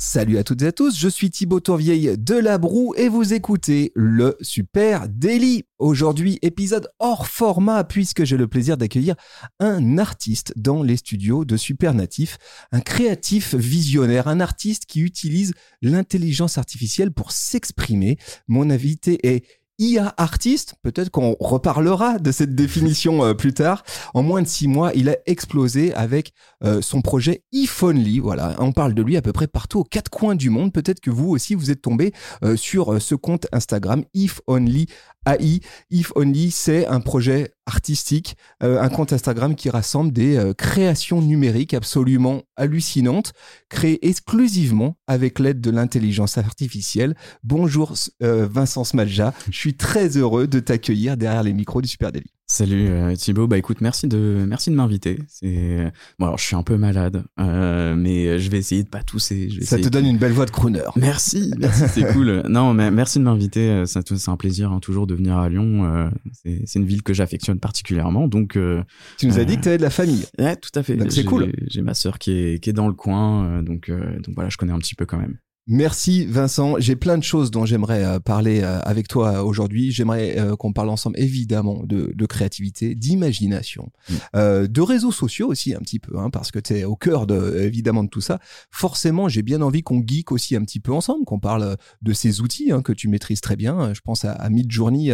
Salut à toutes et à tous, je suis Thibaut Tourvieille de La Broue et vous écoutez le Super Daily. Aujourd'hui, épisode hors format puisque j'ai le plaisir d'accueillir un artiste dans les studios de Supernatif, un créatif visionnaire, un artiste qui utilise l'intelligence artificielle pour s'exprimer. Mon invité est IA artiste, peut-être qu'on reparlera de cette définition euh, plus tard. En moins de six mois, il a explosé avec euh, son projet If Only. Voilà, on parle de lui à peu près partout aux quatre coins du monde. Peut-être que vous aussi vous êtes tombé euh, sur ce compte Instagram If Only AI. If Only, c'est un projet artistique, un compte Instagram qui rassemble des créations numériques absolument hallucinantes, créées exclusivement avec l'aide de l'intelligence artificielle. Bonjour Vincent Smalja, je suis très heureux de t'accueillir derrière les micros du Super Daily. Salut euh, Thibaut, bah écoute, merci de merci de m'inviter. C'est bon alors je suis un peu malade, euh, mais je vais essayer de pas tousser. Ça te donne une belle voix de crooner. Merci, merci c'est cool. Non, mais merci de m'inviter. C'est un plaisir hein, toujours de venir à Lyon. Euh, c'est une ville que j'affectionne particulièrement, donc. tu nous as dit que tu avais de la famille. Ouais, tout à fait. C'est cool. J'ai ma sœur qui est qui est dans le coin, donc donc voilà, je connais un petit peu quand même. Merci Vincent. J'ai plein de choses dont j'aimerais euh, parler euh, avec toi aujourd'hui. J'aimerais euh, qu'on parle ensemble évidemment de, créativité, d'imagination, mm. de réseaux sociaux aussi un petit peu, hein, parce que tu es au cœur de, évidemment de tout ça. Forcément, j'ai bien envie qu'on geek aussi un petit peu ensemble, qu'on parle de ces outils hein, que tu maîtrises très bien. Je pense à, à Midjourney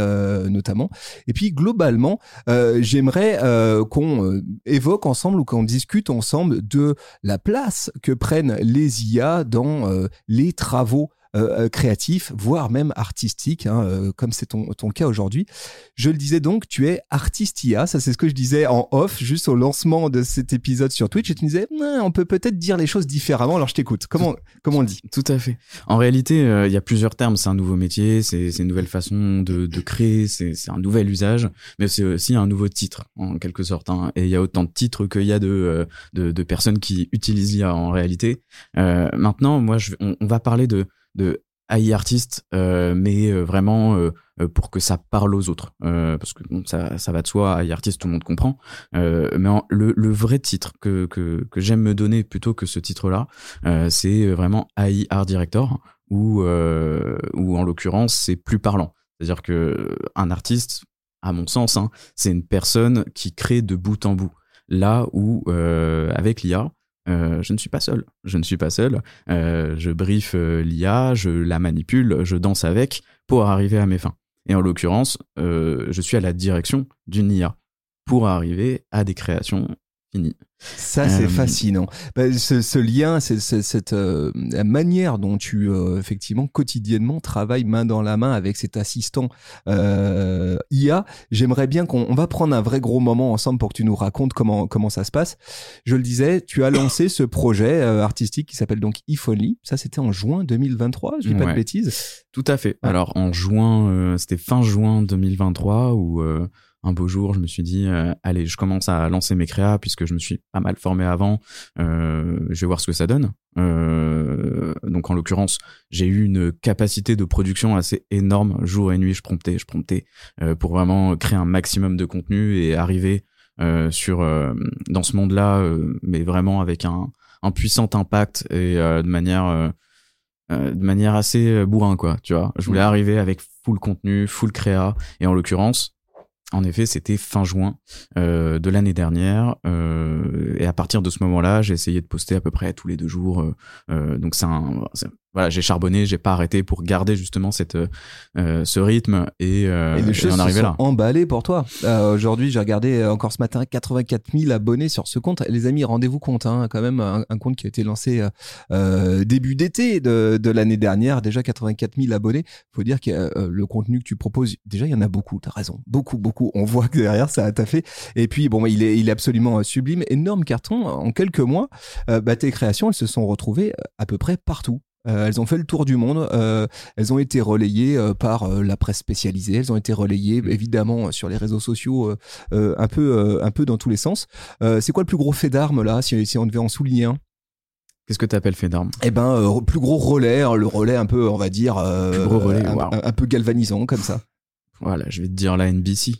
notamment. Et puis globalement, j'aimerais qu'on évoque ensemble ou qu'on discute ensemble de la place que prennent les IA dans les travaux euh, euh, créatifs, voire même artistiques, hein, euh, comme c'est ton, ton cas aujourd'hui. Je le disais donc, tu es artistia, ça c'est ce que je disais en off, juste au lancement de cet épisode sur Twitch, et tu me disais, on peut peut-être dire les choses différemment, alors je t'écoute. Comment, comment on dit? Tout à fait. En réalité, il y a plusieurs termes, c'est un nouveau métier, c'est une nouvelle façon de, de créer, c'est un nouvel usage, mais c'est aussi un nouveau titre, en quelque sorte. Hein. Et il y a autant de titres qu'il y a de, de, de, personnes qui utilisent l'IA en réalité. maintenant, moi, je, on va parler de de AI artiste, euh, mais euh, vraiment euh, pour que ça parle aux autres. parce que ça, ça va de soi, AI artiste, tout le monde comprend. mais le, le, vrai titre que, que, que j'aime me donner plutôt que ce titre-là, c'est vraiment AI Art Director, ou ou en l'occurrence, c'est plus parlant. C'est-à-dire que un artiste, à mon sens, hein, c'est une personne qui crée de bout en bout. Là où, avec l'IA, euh, je ne suis pas seul. Je ne suis pas seul. Euh, je brief euh, l'IA, je la manipule, je danse avec pour arriver à mes fins. Et en l'occurrence, je suis à la direction d'une IA pour arriver à des créations ça, c'est euh, fascinant. Bah, ce, lien, c'est cette euh, la manière dont tu euh, effectivement quotidiennement travailles main dans la main avec cet assistant IA. J'aimerais bien qu'on va prendre un vrai gros moment ensemble pour que tu nous racontes comment comment ça se passe. Je le disais, tu as lancé ce projet artistique qui s'appelle donc If Only. Ça, c'était en juin 2023. Je dis pas de bêtises. Tout à fait. Alors en juin, c'était fin juin 2023 où un beau jour, je me suis dit, euh, allez, je commence à lancer mes créas puisque je me suis pas mal formé avant. Euh, je vais voir ce que ça donne. Euh, donc en l'occurrence, j'ai eu une capacité de production assez énorme, jour et nuit. Je promptais, je promptais pour vraiment créer un maximum de contenu et arriver sur dans ce monde-là, mais vraiment avec un, un puissant impact et de manière de manière assez bourrin quoi. Tu vois, je voulais mmh. arriver avec full contenu, full créa et en l'occurrence en effet, c'était fin juin euh, de l'année dernière, euh, et à partir de ce moment-là, j'ai essayé de poster à peu près tous les deux jours. Euh, donc c'est un, voilà, j'ai charbonné, j'ai pas arrêté pour garder justement cette euh, ce rythme et, euh, et les choses se sont emballées pour toi. Euh, Aujourd'hui, j'ai regardé euh, encore ce matin 84 000 abonnés sur ce compte. Les amis, rendez-vous compte, hein, quand même un, compte qui a été lancé euh, début d'été de, de l'année dernière, déjà 84 000 abonnés. Faut dire que le contenu que tu proposes, déjà il y en a beaucoup. T'as raison, beaucoup, beaucoup. On voit que derrière ça a taffé. Et puis bon, il est il est absolument sublime, énorme carton. En quelques mois, bah, tes créations, elles se sont retrouvées à peu près partout. Euh, elles ont fait le tour du monde. Euh, elles ont été relayées euh, par la presse spécialisée. Elles ont été relayées mmh. évidemment sur les réseaux sociaux, un peu, un peu dans tous les sens. c'est quoi le plus gros fait d'armes là, si, si on devait en souligner un? Qu'est-ce que tu appelles fait d'armes? Eh ben, euh, plus gros relais, hein, le relais un peu, on va dire, euh, Plus gros relais, un, waouh. un- un peu galvanisant comme ça. Voilà, je vais te dire la NBC.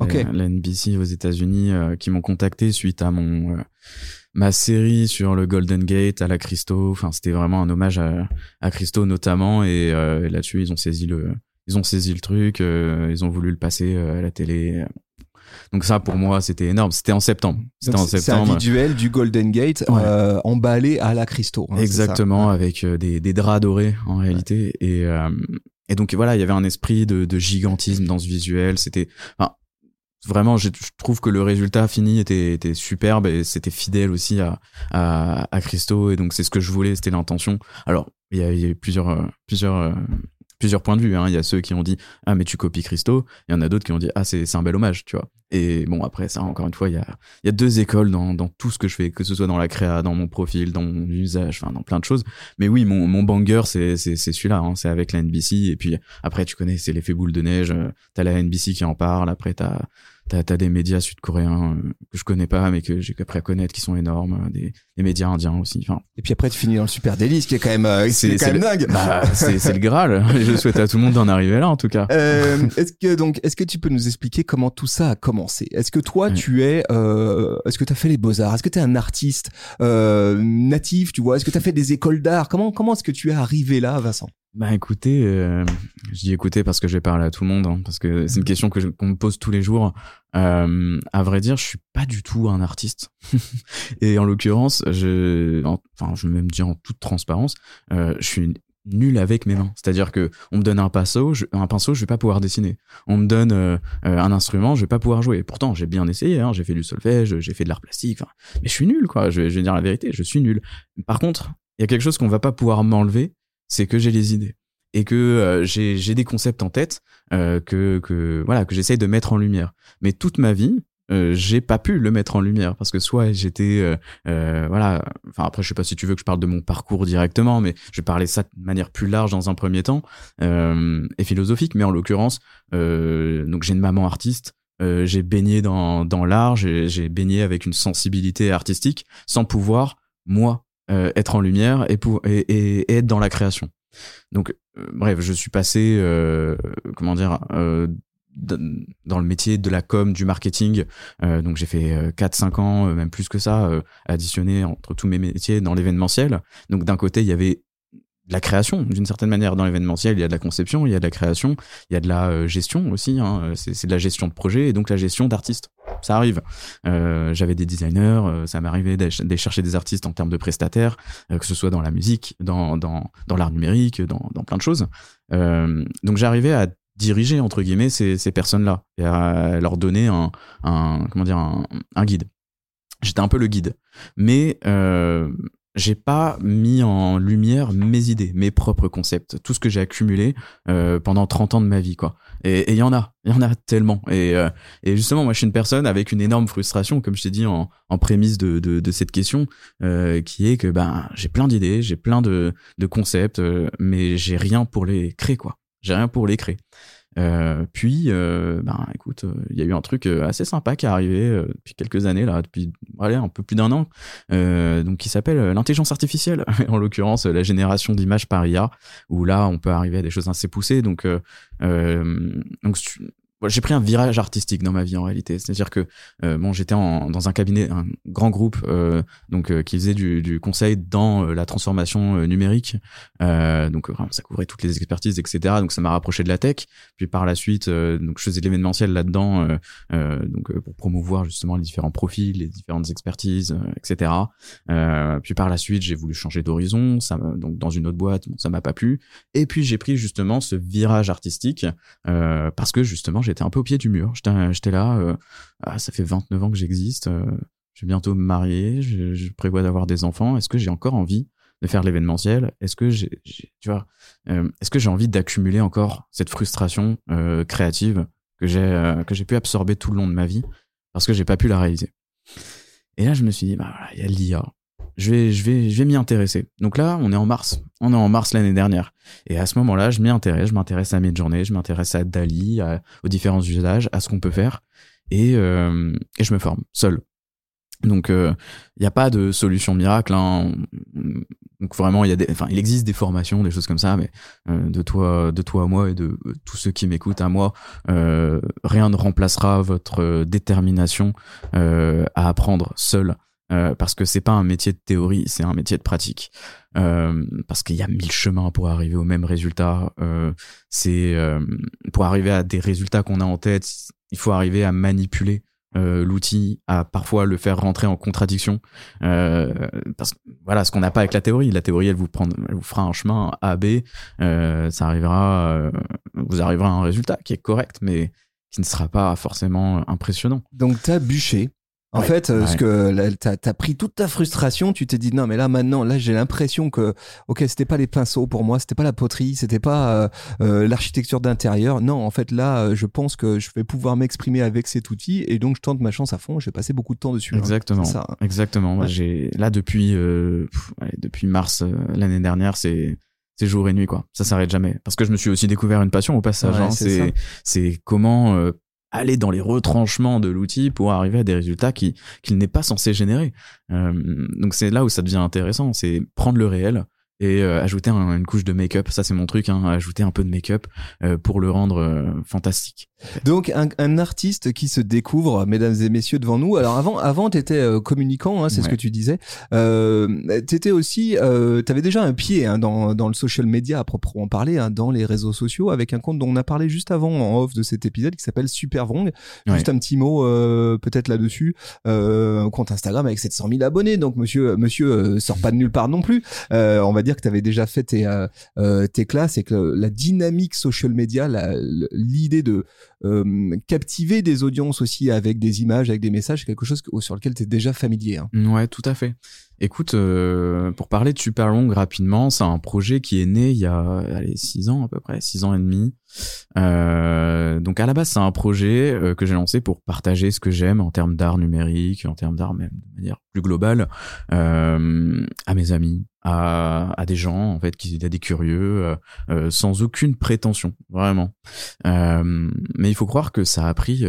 Ok. La, la NBC aux États-Unis euh, qui m'ont contacté suite à mon euh, ma série sur le Golden Gate à la Christo. Enfin, c'était vraiment un hommage à, à Christo notamment et, euh, et là-dessus ils ont saisi le ils ont saisi le truc, euh, ils ont voulu le passer euh, à la télé. Donc ça pour moi c'était énorme. C'était en septembre. C'était en c'est- C'est un septembre. visuel du Golden Gate Ouais. euh, emballé à la Christo. hein, Exactement, avec euh, des, des draps dorés en réalité. Et, euh, et donc voilà, il y avait un esprit de, de gigantisme dans ce visuel. C'était enfin, vraiment, je, trouve que le résultat fini était, était superbe et c'était fidèle aussi à, à, à Christo. Et donc c'est ce que je voulais, c'était l'intention. Alors il y a, eu plusieurs, euh, plusieurs, euh, plusieurs points de vue. Hein. Il y a ceux qui ont dit ah mais tu copies Christo. Il y en a d'autres qui ont dit ah c'est un bel hommage, tu vois. Et bon après ça encore une fois il y a il y a deux écoles dans, dans tout ce que je fais, que ce soit dans la créa, dans mon profil, dans mon usage, enfin dans plein de choses. Mais oui, mon, mon banger, c'est celui-là, hein, c'est avec la NBC. Et puis après, tu connais, c'est l'effet boule de neige. euh, T'as la NBC qui en parle. Après, t'as, t'as, t'as des médias sud-coréens euh, que je connais pas, mais que j'ai appris à connaître, qui sont énormes. euh, Des, des médias indiens aussi. Enfin, Et puis après, tu finis dans le Super Délice, qui est quand même, euh, c'est quand même le, dingue. bah, c'est, le Graal. Je souhaite à tout le monde d'en arriver là, en tout cas. Euh, est-ce que donc, est-ce que tu peux nous expliquer comment tout ça a commencé? Est-ce que toi, tu es, euh, est-ce que tu as fait les beaux arts Est-ce que tu es un artiste euh, natif Tu vois? Est-ce que tu as fait des écoles d'art? Comment comment est-ce que tu es arrivé là, Vincent? Bah écoutez, euh, je dis écoutez parce que je vais parler à tout le monde, hein, parce que c'est une question que qu'on me pose tous les jours. Euh, à vrai dire, je suis pas du tout un artiste. Et en l'occurrence, je, en- enfin, je vais même dire en toute transparence, euh, je suis nul avec mes mains. C'est-à-dire que on me donne un pinceau, je, un pinceau, je vais pas pouvoir dessiner. On me donne euh, euh, un instrument, je vais pas pouvoir jouer. Pourtant, j'ai bien essayé. Hein, j'ai fait du solfège, j'ai fait de l'art plastique. mais je suis nul, quoi. Je, vais- je vais dire la vérité, je suis nul. Par contre, il y a quelque chose qu'on va pas pouvoir m'enlever, c'est que j'ai les idées et que euh, j'ai des concepts en tête euh, que que voilà que j'essaye de mettre en lumière. Mais toute ma vie, euh, j'ai pas pu le mettre en lumière parce que soit j'étais euh, euh, voilà enfin après je sais pas si tu veux que je parle de mon parcours directement mais je vais ça de manière plus large dans un premier temps euh, et philosophique mais en l'occurrence donc j'ai une maman artiste j'ai baigné dans dans l'art j'ai baigné avec une sensibilité artistique sans pouvoir moi euh, être en lumière et, pour, et, et- et être dans la création donc euh, bref je suis passé euh, comment dire euh, dans le métier de la com, du marketing. Euh, donc j'ai fait euh, 4-5 ans, même plus que ça, additionné entre tous mes métiers dans l'événementiel. Donc d'un côté, il y avait de la création, d'une certaine manière. Dans l'événementiel, il y a de la conception, il y a de la création, il y a de la euh, gestion aussi. Hein. C'est de la gestion de projet et donc la gestion d'artistes. Ça arrive. Euh, J'avais des designers, euh, ça m'arrivait d'aller ch- d'aller chercher des artistes en termes de prestataires, euh, que ce soit dans la musique, dans, dans, dans l'art numérique, dans, dans plein de choses. Euh, donc j'arrivais à diriger entre guillemets ces, ces personnes-là et à leur donner un, un comment dire un, un guide. J'étais un peu le guide, mais j'ai pas mis en lumière mes idées, mes propres concepts, tout ce que j'ai accumulé euh, pendant 30 ans de ma vie, quoi. Et il y en a, il y en a tellement. Et, euh, et justement, moi, je suis une personne avec une énorme frustration, comme je t'ai dit en, en prémisse de, cette question, euh, qui est que ben j'ai plein d'idées, j'ai plein de, de concepts, mais j'ai rien pour les créer, quoi. J'ai rien pour les créer. Euh, puis, euh, ben, écoute, euh, il y a eu un truc euh, assez sympa qui est arrivé depuis quelques années là, depuis allez, un peu plus d'un an, donc qui s'appelle l'intelligence artificielle. en l'occurrence, la génération d'images par IA, où là, on peut arriver à des choses assez poussées. Donc, donc j'ai pris un virage artistique dans ma vie en réalité. C'est-à-dire que euh, bon, j'étais dans un cabinet, un grand groupe, euh, donc euh, qui faisait du, du conseil dans euh, la transformation euh, numérique. Donc ça couvrait toutes les expertises, etc. Donc ça m'a rapproché de la tech. Puis par la suite, donc je faisais de l'événementiel là-dedans, donc pour promouvoir justement les différents profils, les différentes expertises, etc. Puis par la suite, j'ai voulu changer d'horizon. Ça, donc dans une autre boîte, bon, ça m'a pas plu. Et puis j'ai pris justement ce virage artistique parce que justement j'étais un peu au pied du mur. J'étais, là. euh, ah, ça fait 29 ans que j'existe. euh, je vais bientôt me marier. Je, prévois d'avoir des enfants. Est-ce que j'ai encore envie de faire l'événementiel? Est-ce que j'ai, tu vois, euh, est-ce que j'ai envie d'accumuler encore cette frustration créative que j'ai que j'ai pu absorber tout le long de ma vie parce que j'ai pas pu la réaliser? Et là, je me suis dit, bah il y a l'IA. Je vais, je vais, je vais m'y intéresser. Donc là, on est en mars. On est en mars l'année dernière. Et à ce moment-là, je m'y intéresse. Je m'intéresse à Midjourney, je m'intéresse à Dali, à- aux différents usages, à ce qu'on peut faire. Et, euh, et je me forme seul. Donc, il n'y a pas de solution miracle. Hein. Donc vraiment, il y a des, enfin, il existe des formations, des choses comme ça, mais euh, de toi, de toi à moi et de euh, tous ceux qui m'écoutent à moi, euh, rien ne remplacera votre détermination à apprendre seul, parce que c'est pas un métier de théorie, c'est un métier de pratique. parce qu'il y a mille chemins pour arriver au même résultat. c'est pour arriver à des résultats qu'on a en tête, il faut arriver à manipuler euh, l'outil à parfois le faire rentrer en contradiction. Euh, parce que voilà ce qu'on n'a pas avec la théorie. La théorie elle vous prend elle vous fera un chemin A B. Euh, ça arrivera euh, vous arriverez à un résultat qui est correct mais qui ne sera pas forcément impressionnant. Donc tu as bûché en fait, euh, ce que t'as as pris toute ta frustration, tu t'es dit non mais là maintenant, là j'ai l'impression que ok c'était pas les pinceaux pour moi, c'était pas la poterie, c'était pas euh, euh, l'architecture d'intérieur. Non, en fait là, je pense que je vais pouvoir m'exprimer avec cet outil et donc je tente ma chance à fond. J'ai passé beaucoup de temps dessus. Hein. Exactement. Ça. Exactement. J'ai là depuis depuis mars l'année dernière, c'est c'est jour et nuit quoi. Ça s'arrête jamais parce que je me suis aussi découvert une passion au passage. Hein. C'est comment aller dans les retranchements de l'outil pour arriver à des résultats qui qu'il n'est pas censé générer. Euh, donc c'est là où ça devient intéressant, c'est prendre le réel et euh, ajouter une couche de make-up. Ça c'est mon truc, hein, ajouter un peu de make-up euh, pour le rendre fantastique. Donc un, un, artiste qui se découvre, mesdames et messieurs, devant nous. Alors avant, avant, t'étais euh, communicant, hein, c'est ce que tu disais. Euh, t'étais aussi, euh, t'avais déjà un pied hein, dans, dans le social media à proprement parler, hein, dans les réseaux sociaux, avec un compte dont on a parlé juste avant en off de cet épisode qui s'appelle Supervrong. Juste un petit mot euh, peut-être là-dessus. Euh, un compte Instagram avec 700 000 abonnés, donc monsieur, monsieur sort pas de nulle part non plus. on va dire que t'avais déjà fait tes, tes classes et que la dynamique social media, l'idée de euh, captiver des audiences aussi avec des images, avec des messages, quelque chose sur lequel tu es déjà familier. Hein. Ouais, tout à fait. Écoute, euh, pour parler de Super Long rapidement, c'est un projet qui est né il y a allez, six ans à peu près, six ans et demi. Euh, donc à la base, c'est un projet euh, que j'ai lancé pour partager ce que j'aime en termes d'art numérique, en termes d'art même de manière plus globale, euh, à mes amis, à, à, des gens en fait, qui à des curieux, euh, sans aucune prétention, vraiment. mais il faut croire que ça a pris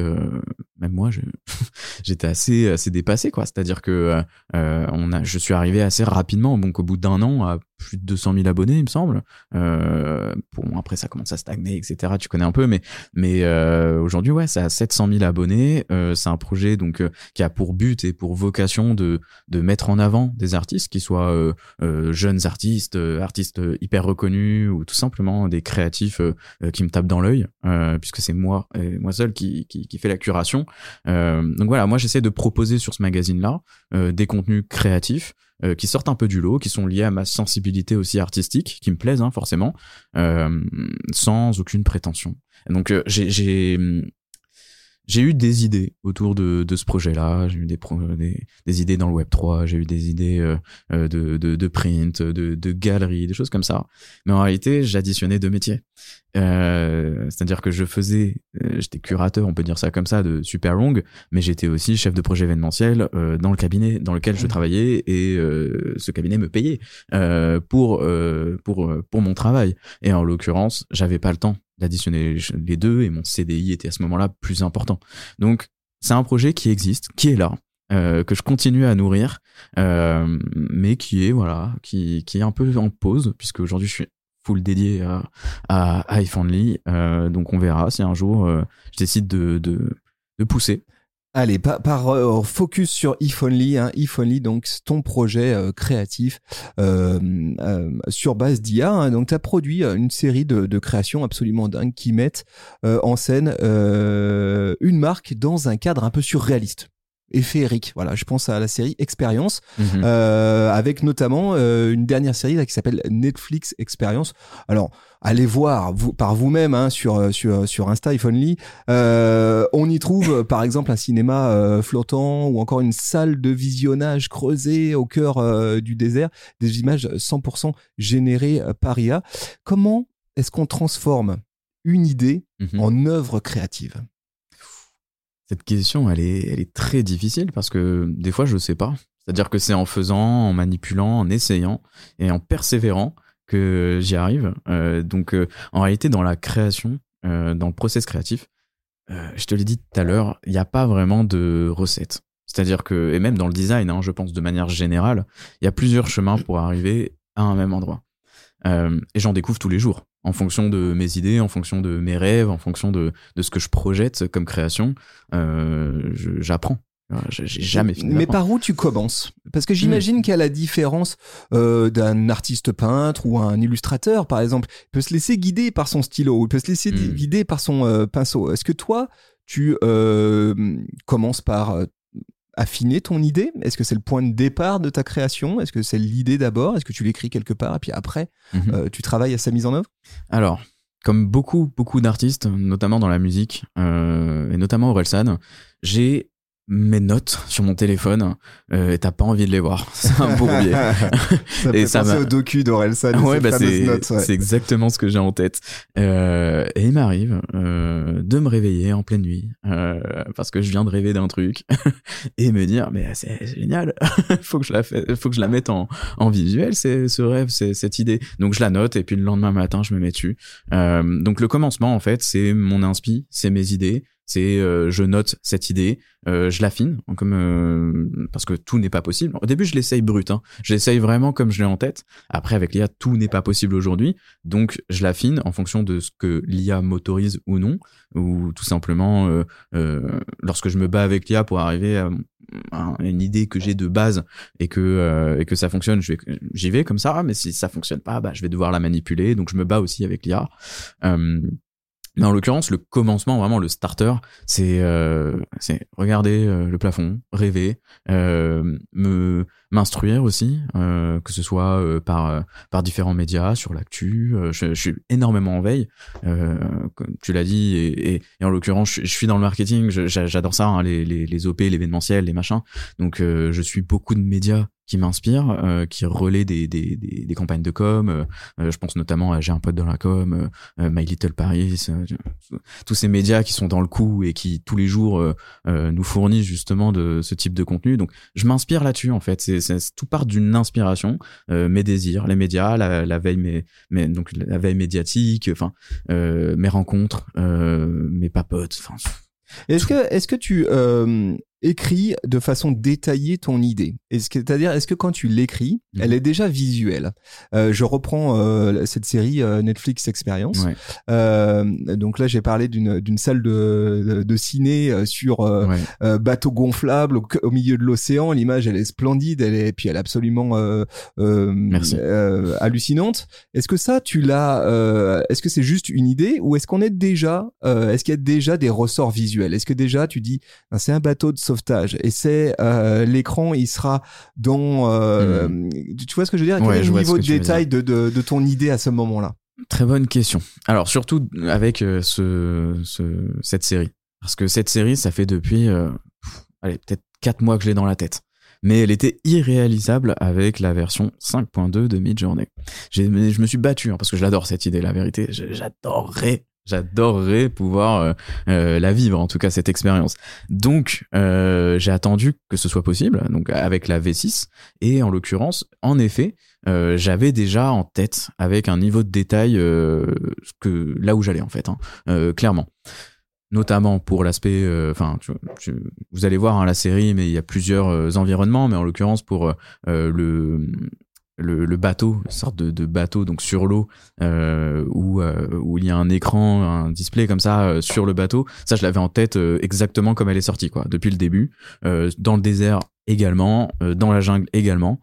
même moi, j'étais assez assez dépassé quoi. C'est-à-dire que euh, on a, je suis arrivé assez rapidement, donc au bout d'un an, à plus de 200 000 abonnés, il me semble. Euh, bon, après ça commence à stagner, etc. Tu connais un peu, mais mais euh, aujourd'hui, ouais, ça a 700 000 abonnés. Euh, c'est un projet donc euh, qui a pour but et pour vocation de de mettre en avant des artistes, qui soient euh, jeunes artistes, artistes hyper reconnus ou tout simplement des créatifs qui me tapent dans l'œil, puisque c'est moi et moi seul qui, qui qui fait la curation. Donc voilà, moi j'essaie de proposer sur ce magazine-là des contenus créatifs. Euh, qui sortent un peu du lot, qui sont liés à ma sensibilité aussi artistique, qui me plaisent hein, forcément, euh, sans aucune prétention. donc euh, j'ai j'ai eu des idées autour de, de ce projet-là. J'ai eu des, des, des, idées dans le Web 3, j'ai eu des idées euh, euh, de, de, de, print, de, de galerie, des choses comme ça. Mais en réalité, j'additionnais deux métiers. Euh, C'est-à-dire que je faisais, euh, j'étais curateur, on peut dire ça comme ça, de super long, mais j'étais aussi chef de projet événementiel euh, dans le cabinet dans lequel je travaillais et ce cabinet me payait pour pour pour mon travail. Et en l'occurrence, j'avais pas le temps d'additionner les deux et mon CDI était à ce moment-là plus important. Donc c'est un projet qui existe, qui est là, euh, que je continue à nourrir, euh, mais qui est voilà, qui, qui est un peu en pause puisque aujourd'hui je suis full dédié à, à, euh, donc on verra si un jour euh, je décide de, de, de pousser. Allez, par, par euh, focus sur If Only, hein, If Only, donc ton projet euh, créatif euh, euh, sur base d'IA. Hein, donc, tu as produit une série de, de, créations absolument dingues qui mettent en scène une marque dans un cadre un peu surréaliste et féerique. Voilà, je pense à la série Expérience, mhm. euh, avec notamment euh, une dernière série là, qui s'appelle Netflix Expérience. Alors, allez voir vous, par vous-même hein, sur euh, sur sur Insta if only. Euh, on y trouve par exemple un cinéma euh, flottant ou encore une salle de visionnage creusée au cœur euh, du désert, des images 100% générées par IA. Comment est-ce qu'on transforme une idée mhm. en œuvre créative? Cette question, elle est, elle est très difficile parce que des fois, je ne sais pas. C'est-à-dire que c'est en faisant, en manipulant, en essayant et en persévérant que j'y arrive. Euh, donc, euh, en réalité, dans la création, euh, dans le process créatif, je te l'ai dit tout à l'heure, il n'y a pas vraiment de recette. C'est-à-dire que, et même dans le design, hein, je pense de manière générale, il y a plusieurs chemins pour arriver à un même endroit. Et j'en découvre tous les jours, en fonction de mes idées, en fonction de mes rêves, en fonction de, de ce que je projette comme création. J'apprends. J'ai jamais fini. Mais par où tu commences? Parce que j'imagine qu'à la différence euh, d'un artiste peintre ou un illustrateur, par exemple, il peut se laisser guider par son stylo, ou il peut se laisser Mm. guider par son euh, pinceau. Est-ce que toi, tu euh, commences par affiner ton idée? Est-ce que c'est le point de départ de ta création? Est-ce que c'est l'idée d'abord? Est-ce que tu l'écris quelque part et puis après, Mhm. tu travailles à sa mise en œuvre? Alors, comme beaucoup, beaucoup d'artistes, notamment dans la musique, euh, et notamment Orelsan, j'ai mes notes sur mon téléphone euh, et t'as pas envie de les voir. C'est un bourbier. ça Et fait ça penser au docu d'Orelsan. ouais, bah c'est ouais. exactement ce que j'ai en tête. Euh, et il m'arrive euh, de me réveiller en pleine nuit euh, parce que je viens de rêver d'un truc et me dire mais c'est génial, faut que je la faut que je la mette en, en visuel, c'est ce rêve, c'est cette idée. Donc je la note et puis le lendemain matin je me mets dessus. Euh, donc le commencement en fait c'est mon inspi, c'est mes idées. C'est euh, je note cette idée, euh, je l'affine comme euh, parce que tout n'est pas possible. Au début je l'essaye brut, hein. je l'essaye vraiment comme je l'ai en tête. Après, avec l'IA, tout n'est pas possible aujourd'hui. Donc, je l'affine en fonction de ce que l'IA m'autorise ou non. Ou tout simplement, euh, euh, lorsque je me bats avec l'IA pour arriver à, une idée que j'ai de base et que, euh, et que ça fonctionne, je vais- j'y vais comme ça. Mais si ça fonctionne pas, bah, je vais devoir la manipuler. Donc, je me bats aussi avec l'IA. Euh, mais en l'occurrence, le commencement, vraiment le starter, c'est euh, regarder euh, le plafond, rêver, euh, me m'instruire aussi, euh, que ce soit euh, par euh, par différents médias, sur l'actu. je, suis énormément en veille, comme tu l'as dit, et, en l'occurrence, je, suis dans le marketing, j'adore ça, hein, les, les, OP, l'événementiel, les machins. Donc, je suis beaucoup de médias qui m'inspirent, qui relaient des, des, des, campagnes de com. je pense notamment à J'ai un pote dans la com, My Little Paris, tous ces médias qui sont dans le coup et qui tous les jours nous fournissent justement de ce type de contenu. Donc, je m'inspire là-dessus en fait. C'est- tout part d'une inspiration, euh, mes désirs, les médias, la, la veille, mes, mes- donc la veille médiatique, enfin euh, mes rencontres, euh, mes papotes. Enfin, Est-ce que, est-ce que tu euh, écris de façon détaillée ton idée c'est-à-dire, est-ce que quand tu l'écris, Mhm. elle est déjà visuelle? Euh, Je reprends euh, cette série euh, Netflix Experience. ouais, donc là, j'ai parlé d'une salle de, de, de ciné sur ouais. bateau gonflable au, au milieu de l'océan. L'image, elle est splendide, elle est, puis elle est absolument Merci. hallucinante. Est-ce que ça, tu l'as Est-ce que c'est juste une idée ou est-ce qu'on est déjà Est-ce qu'il y a déjà des ressorts visuels? Est-ce que déjà tu dis Ah, c'est un bateau de sauvetage et c'est euh, l'écran, il sera dans. euh, Tu vois ce que je veux dire? Quel Hmm. Ouais, est le niveau de détail de, de, de ton idée à ce moment-là Très bonne question. Alors surtout avec euh, ce, ce cette série, parce que cette série, ça fait depuis, euh, allez peut-être quatre mois que je l'ai dans la tête. Mais elle était irréalisable avec la version 5.2 de Midjourney. Je me suis battu hein, parce que je l'adore cette idée, la vérité. J'adorerais, j'adorerais pouvoir euh, euh, la vivre, en tout cas cette expérience. Donc euh, j'ai attendu que ce soit possible, donc avec la V6 et en l'occurrence, en effet, j'avais déjà en tête avec un niveau de détail là où j'allais en fait, hein, clairement. Notamment pour l'aspect, enfin, vous allez voir hein, la série, mais il y a plusieurs environnements, mais en l'occurrence pour le, le bateau, une sorte de, bateau donc sur l'eau euh, où euh, où il y a un écran, un display comme ça euh, sur le bateau. Ça, je l'avais en tête exactement comme elle est sortie quoi, depuis le début. Dans le désert également, dans la jungle également.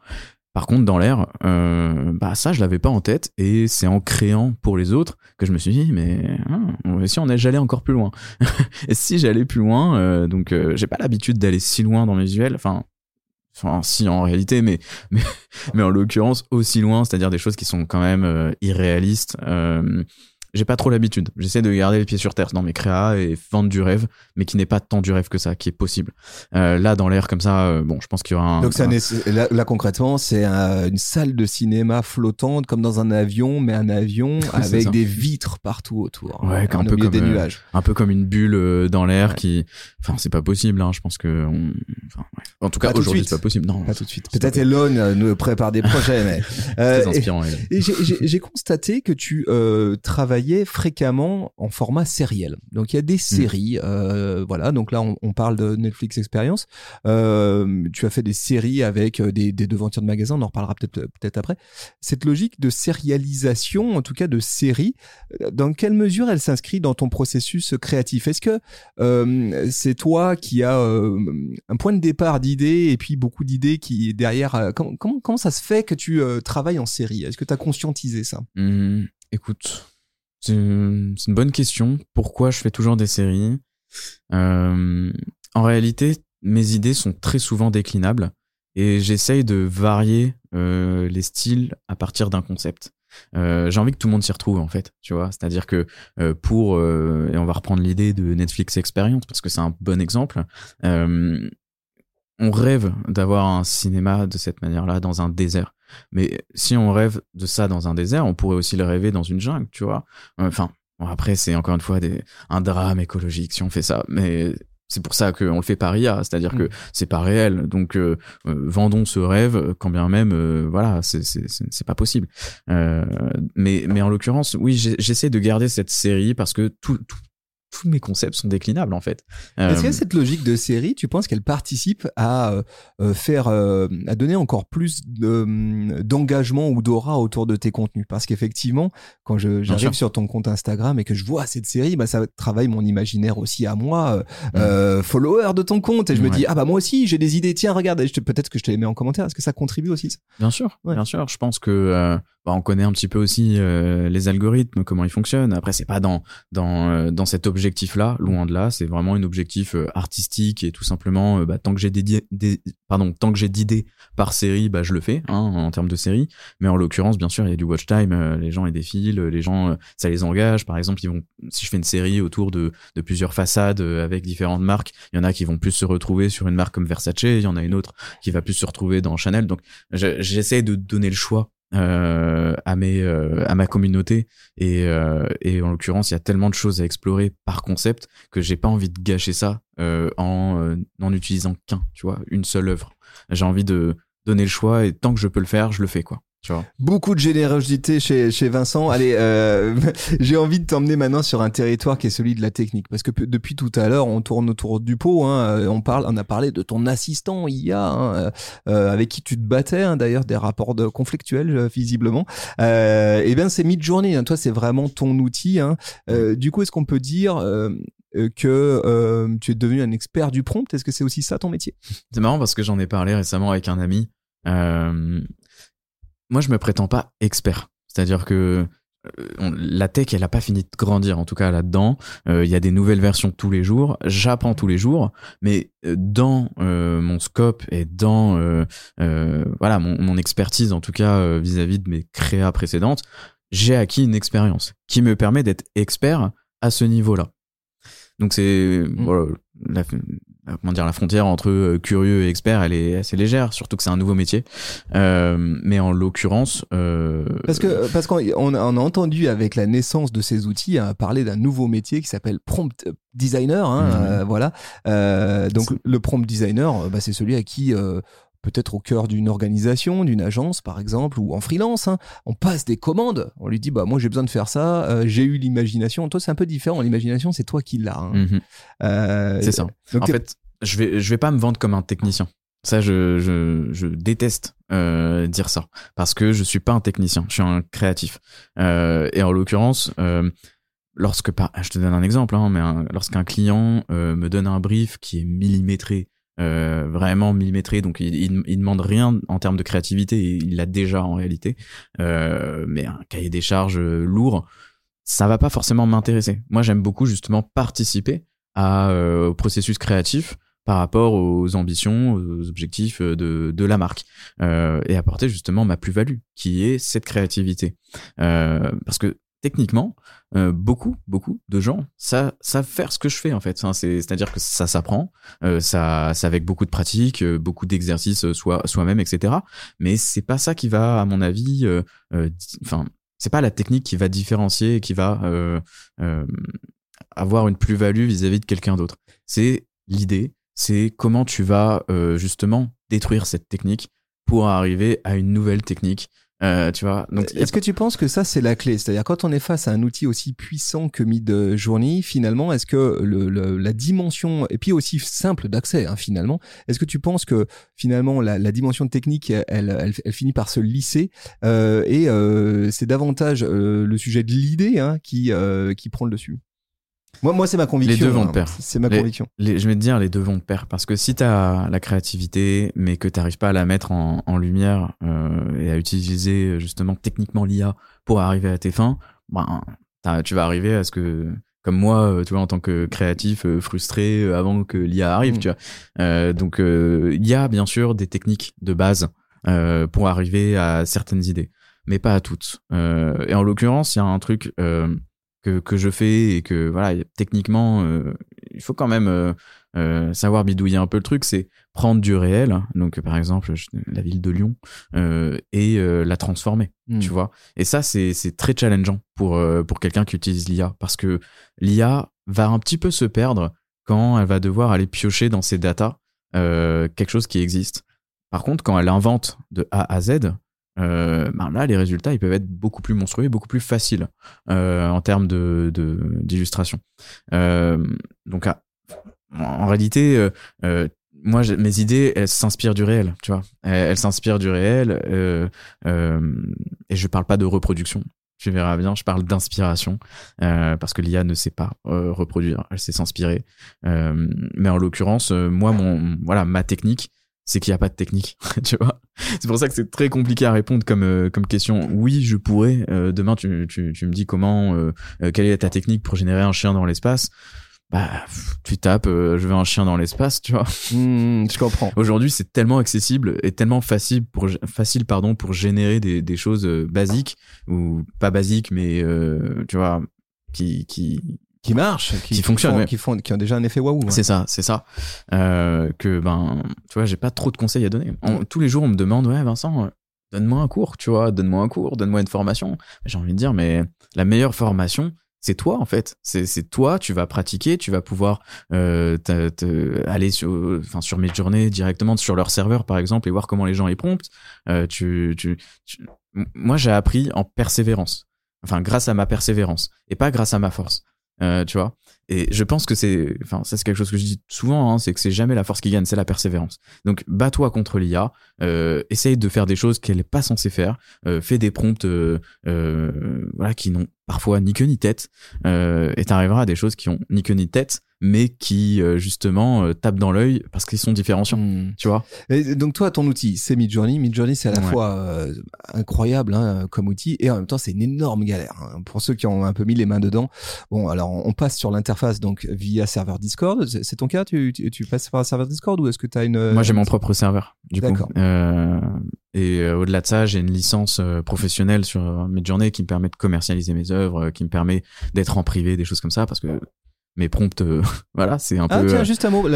Par contre, dans l'air, bah ça, je l'avais pas en tête, et c'est en créant pour les autres que je me suis dit, mais hein, si on est, j'allais encore plus loin. et si j'allais plus loin, donc j'ai pas l'habitude d'aller si loin dans mes visuels, enfin, enfin si en réalité, mais mais, mais en l'occurrence aussi loin, c'est-à-dire des choses qui sont quand même euh, irréalistes. J'ai pas trop l'habitude. J'essaie de garder les pieds sur terre dans mes créas et vendre du rêve, mais qui n'est pas tant du rêve que ça, qui est possible. Euh, là, dans l'air comme ça, euh, bon, je pense qu'il y aura un. Donc ça, un- là, là, concrètement, c'est un- une salle de cinéma flottante comme dans un avion, mais un avion C'est avec des vitres partout autour, Ouais, hein, un peu comme, des euh, nuages. un peu comme une bulle dans l'air Ouais. qui enfin c'est pas possible hein, je pense que on... enfin, ouais. en tout cas aujourd'hui c'est pas possible non Pas tout de suite. c'est Peut-être Elon nous prépare des projets, mais très et- inspirant j'ai- constaté que tu euh, fréquemment en format sériel. Donc il y a des séries, euh, voilà. Donc là, on, on parle de Netflix Experience. Euh, tu as fait des séries avec euh, des, des devantures de magasins. On en reparlera peut-être peut-être après. Cette logique de sérialisation, en tout cas de série, dans quelle mesure elle s'inscrit dans ton processus créatif? Est-ce que euh, c'est toi qui as un point de départ d'idées et puis beaucoup d'idées qui derrière comment, comment comment ça se fait que tu travailles en série? Est-ce que tu as conscientisé ça? Hmm, écoute, c'est une, bonne question. Pourquoi je fais toujours des séries? Euh, En réalité, mes idées sont très souvent déclinables et j'essaye de varier euh, les styles à partir d'un concept. Euh, j'ai envie que tout le monde s'y retrouve en fait, tu vois. C'est-à-dire que euh, pour euh, et on va reprendre l'idée de Netflix Experience parce que c'est un bon exemple. On rêve d'avoir un cinéma de cette manière-là dans un désert. Mais si on rêve de ça dans un désert, on pourrait aussi le rêver dans une jungle, tu vois. Enfin, bon, après, c'est encore une fois des, un drame écologique si on fait ça. Mais c'est pour ça qu'on le fait par IA, c'est-à-dire Mm. que c'est pas réel. Donc, euh, euh, vendons ce rêve, quand bien même, euh, voilà, c'est- c'est c'est- c'est pas possible. Euh, mais, mais en l'occurrence, oui, j'essaie de garder cette série parce que tout, tout- tous mes concepts sont déclinables, en fait. Est-ce que Euh, cette logique de série, tu penses qu'elle participe à euh, euh, faire, euh, à donner encore plus de- d'engagement ou d'aura autour de tes contenus? Parce qu'effectivement, quand je- j'arrive sur ton compte Instagram et que je vois cette série, bah, ça travaille mon imaginaire aussi à moi, Mm. follower de ton compte, et je me Ouais. dis ah bah moi aussi j'ai des idées, tiens regarde, peut-être que je te les mets en commentaire. Est-ce que ça contribue aussi ça? Bien sûr, Ouais. bien sûr. Je pense que bah, on connaît un petit peu aussi euh, les algorithmes, comment ils fonctionnent. Après, c'est pas dans dans euh, dans cet objectif-là, loin de là. C'est vraiment un objectif euh, artistique et tout simplement, euh, bah, tant que j'ai des, pardon, tant que j'ai d'idées par série, bah je le fais hein, en termes de série. Mais en l'occurrence, bien sûr, il y a du watch time. euh, les gens ils défilent, les gens ça les engage. Par exemple, ils vont si je fais une série autour de de plusieurs façades avec différentes marques, il y en a qui vont plus se retrouver sur une marque comme Versace, il y en a une autre qui va plus se retrouver dans Chanel. Donc je- j'essaie de donner le choix euh, à mes euh, à ma communauté. Et euh, et en l'occurrence il y a tellement de choses à explorer par concept que j'ai pas envie de gâcher ça euh, en euh, en utilisant qu'un tu vois une seule œuvre. J'ai envie de donner le choix et tant que je peux le faire je le fais quoi tu vois Beaucoup de générosité chez, chez Vincent. Allez, euh, j'ai envie de t'emmener maintenant sur un territoire qui est celui de la technique, parce que depuis tout à l'heure, on tourne autour du pot. Hein, Euh, on parle, on a parlé de ton assistant IA, hein, euh, avec qui tu te battais, hein, d'ailleurs, des rapports de conflictuels euh, visiblement. Et bien, c'est Midjourney. Hein, toi, c'est vraiment ton outil. Du coup, est-ce qu'on peut dire que euh, tu es devenu un expert du prompt? Est-ce que c'est aussi ça ton métier? C'est marrant parce que j'en ai parlé récemment avec un ami. Euh, moi, je me prétends pas expert. C'est-à-dire que euh, la tech, elle a pas fini de grandir, en tout cas là-dedans. Euh, Il y a des nouvelles versions tous les jours. J'apprends tous les jours, mais euh, dans euh, mon scope et dans euh, euh, voilà mon, mon expertise, en tout cas euh, vis-à-vis de mes créas précédentes, j'ai acquis une expérience qui me permet d'être expert à ce niveau-là. Donc c'est voilà, la, la- comment dire la frontière entre euh, curieux et expert, elle est assez légère, surtout que c'est un nouveau métier. Euh, mais en l'occurrence, euh, Parce que parce qu'on on a, entendu avec la naissance de ces outils hein, parler d'un nouveau métier qui s'appelle prompt designer. Hein, Mhm. euh, voilà. Euh, donc le prompt designer, euh, bah, c'est celui à qui euh, peut-être au cœur d'une organisation, d'une agence par exemple, ou en freelance, hein, on passe des commandes. On lui dit bah moi j'ai besoin de faire ça. euh, j'ai eu l'imagination. Toi c'est un peu différent. L'imagination c'est toi qui l'as. hein. mhm, Euh, c'est ça. donc en fait, je vais je vais pas me vendre comme un technicien. Ça, je, je, je déteste euh, dire ça parce que je suis pas un technicien, je suis un créatif. Et en l'occurrence, lorsque je te donne un exemple, hein, mais un- lorsqu'un client me donne un brief qui est millimétré, euh, vraiment millimétré, donc il, il, il demande rien en termes de créativité, il l'a déjà en réalité, euh, mais un cahier des charges euh, lourd, ça va pas forcément m'intéresser. Moi, j'aime beaucoup justement participer à, euh, au processus créatif par rapport aux ambitions, aux objectifs euh, de, de la marque euh, et apporter justement ma plus-value qui est cette créativité. Parce que techniquement, euh, beaucoup, beaucoup de gens savent faire ce que je fais en fait. C'est-à-dire que ça s'apprend, euh, ça, avec beaucoup de pratique, euh, beaucoup d'exercices euh, soi, soi-même, etc. Mais c'est pas ça qui va, à mon avis, enfin, c'est pas la technique qui va différencier, qui va avoir une plus-value vis-à-vis de quelqu'un d'autre. C'est l'idée, c'est comment tu vas justement détruire cette technique pour arriver à une nouvelle technique Euh, tu vois. Est-ce que tu penses que ça c'est la clé? C'est-à-dire quand on est face à un outil aussi puissant que Midjourney, finalement, est-ce que le, le- la dimension et puis aussi simple d'accès, hein, finalement, est-ce que tu penses que finalement la, la dimension technique, elle, elle, elle finit par se lisser euh, et euh, c'est davantage euh, le sujet de l'idée hein, qui euh, qui prend le dessus? Moi, moi c'est ma conviction. deux vont de hein. pair. C'est ma Les- conviction. les- je vais te dire, les deux vont de pair. Parce que si tu as la créativité, mais que tu n'arrives pas à la mettre en, en lumière euh, et à utiliser justement techniquement l'IA pour arriver à tes fins, ben, tu vas arriver à ce que, comme moi, euh, tu vois, en tant que créatif euh, frustré euh, avant que l'IA arrive, Mm. tu vois. Euh, donc, euh, il y a bien sûr des techniques de base euh, pour arriver à certaines idées, mais pas à toutes. Euh, et en l'occurrence, il y a un truc euh, que, que je fais et que, voilà, techniquement, euh, il faut quand même euh, euh, savoir bidouiller un peu le truc, c'est prendre du réel, donc par exemple je- la ville de Lyon, et la transformer, Hmm. tu vois. Et ça, c'est c'est très challengeant pour, pour quelqu'un qui utilise l'IA, parce que l'IA va un petit peu se perdre quand elle va devoir aller piocher dans ses datas quelque chose qui existe. Par contre, quand elle invente de A à Z, euh, ben là, les résultats, ils peuvent être beaucoup plus monstrueux beaucoup plus faciles euh, en termes de d'illustration. Euh, donc, à- en réalité, euh, euh, moi, mes idées, elles s'inspirent du réel, tu vois. Elles, s'inspirent du réel, euh, et je parle pas de reproduction. Tu verras bien, je parle d'inspiration, parce que l'IA ne sait pas reproduire, elle sait s'inspirer. Mais en l'occurrence, moi, mon, voilà, ma technique, c'est qu'il n'y a pas de technique, tu vois. C'est pour ça que c'est très compliqué à répondre comme euh, comme question. Oui, je pourrais. Euh, demain, tu, tu, tu me dis comment, euh, euh, quelle est ta technique pour générer un chien dans l'espace? Bah, tu tapes, euh, je veux un chien dans l'espace, tu vois. Hmm, je comprends. Aujourd'hui, c'est tellement accessible et tellement facile pour facile pardon pour générer des, des choses euh, basiques ou pas basiques, mais euh, tu vois qui qui Qui marche, Qui fonctionne, font, ouais. qui font, qui ont déjà un effet waouh. hein. c'est ça, c'est ça. Euh, que ben, tu vois, j'ai pas trop de conseils à donner. On- tous les jours, on me demande, ouais, Vincent, euh, donne-moi un cours, tu vois, donne-moi un cours, donne-moi une formation. J'ai envie de dire, mais la meilleure formation, c'est toi en fait. C'est c'est toi, tu vas pratiquer, tu vas pouvoir euh, te- te- aller sur, enfin sur mes journées directement sur leur serveur par exemple et voir comment les gens y promptent. Euh, tu, tu, moi, j'ai appris en persévérance. Enfin, grâce à ma persévérance et pas grâce à ma force. Euh, tu vois. Et je pense que c'est, enfin, ça c'est quelque chose que je dis souvent, hein, c'est que c'est jamais la force qui gagne, c'est la persévérance. Donc, bats-toi contre l'IA, euh, essaye de faire des choses qu'elle n'est pas censée faire, euh, fais des prompts, euh, euh, voilà, qui n'ont parfois ni queue ni tête, euh, et t'arriveras à des choses qui ont ni queue ni tête, mais qui euh, justement euh, tapent dans l'œil parce qu'ils sont différenciants. Hmm. Tu vois Et donc toi, ton outil, c'est Midjourney. Midjourney, c'est à la Ouais. fois euh, incroyable hein, comme outil et en même temps, c'est une énorme galère. hein. Pour ceux qui ont un peu mis les mains dedans, bon, alors on passe sur l'interface donc via serveur Discord. C'est ton cas tu, tu, tu passes par un serveur Discord ou est-ce que tu as une Moi, j'ai mon propre serveur, du coup. D'accord. Euh, et euh, au-delà de ça, j'ai une licence euh, professionnelle sur Midjourney qui me permet de commercialiser mes œuvres, euh, qui me permet d'être en privé, des choses comme ça, parce que mes prompts, euh, voilà, c'est un Ah peu. tiens, euh, juste un mot.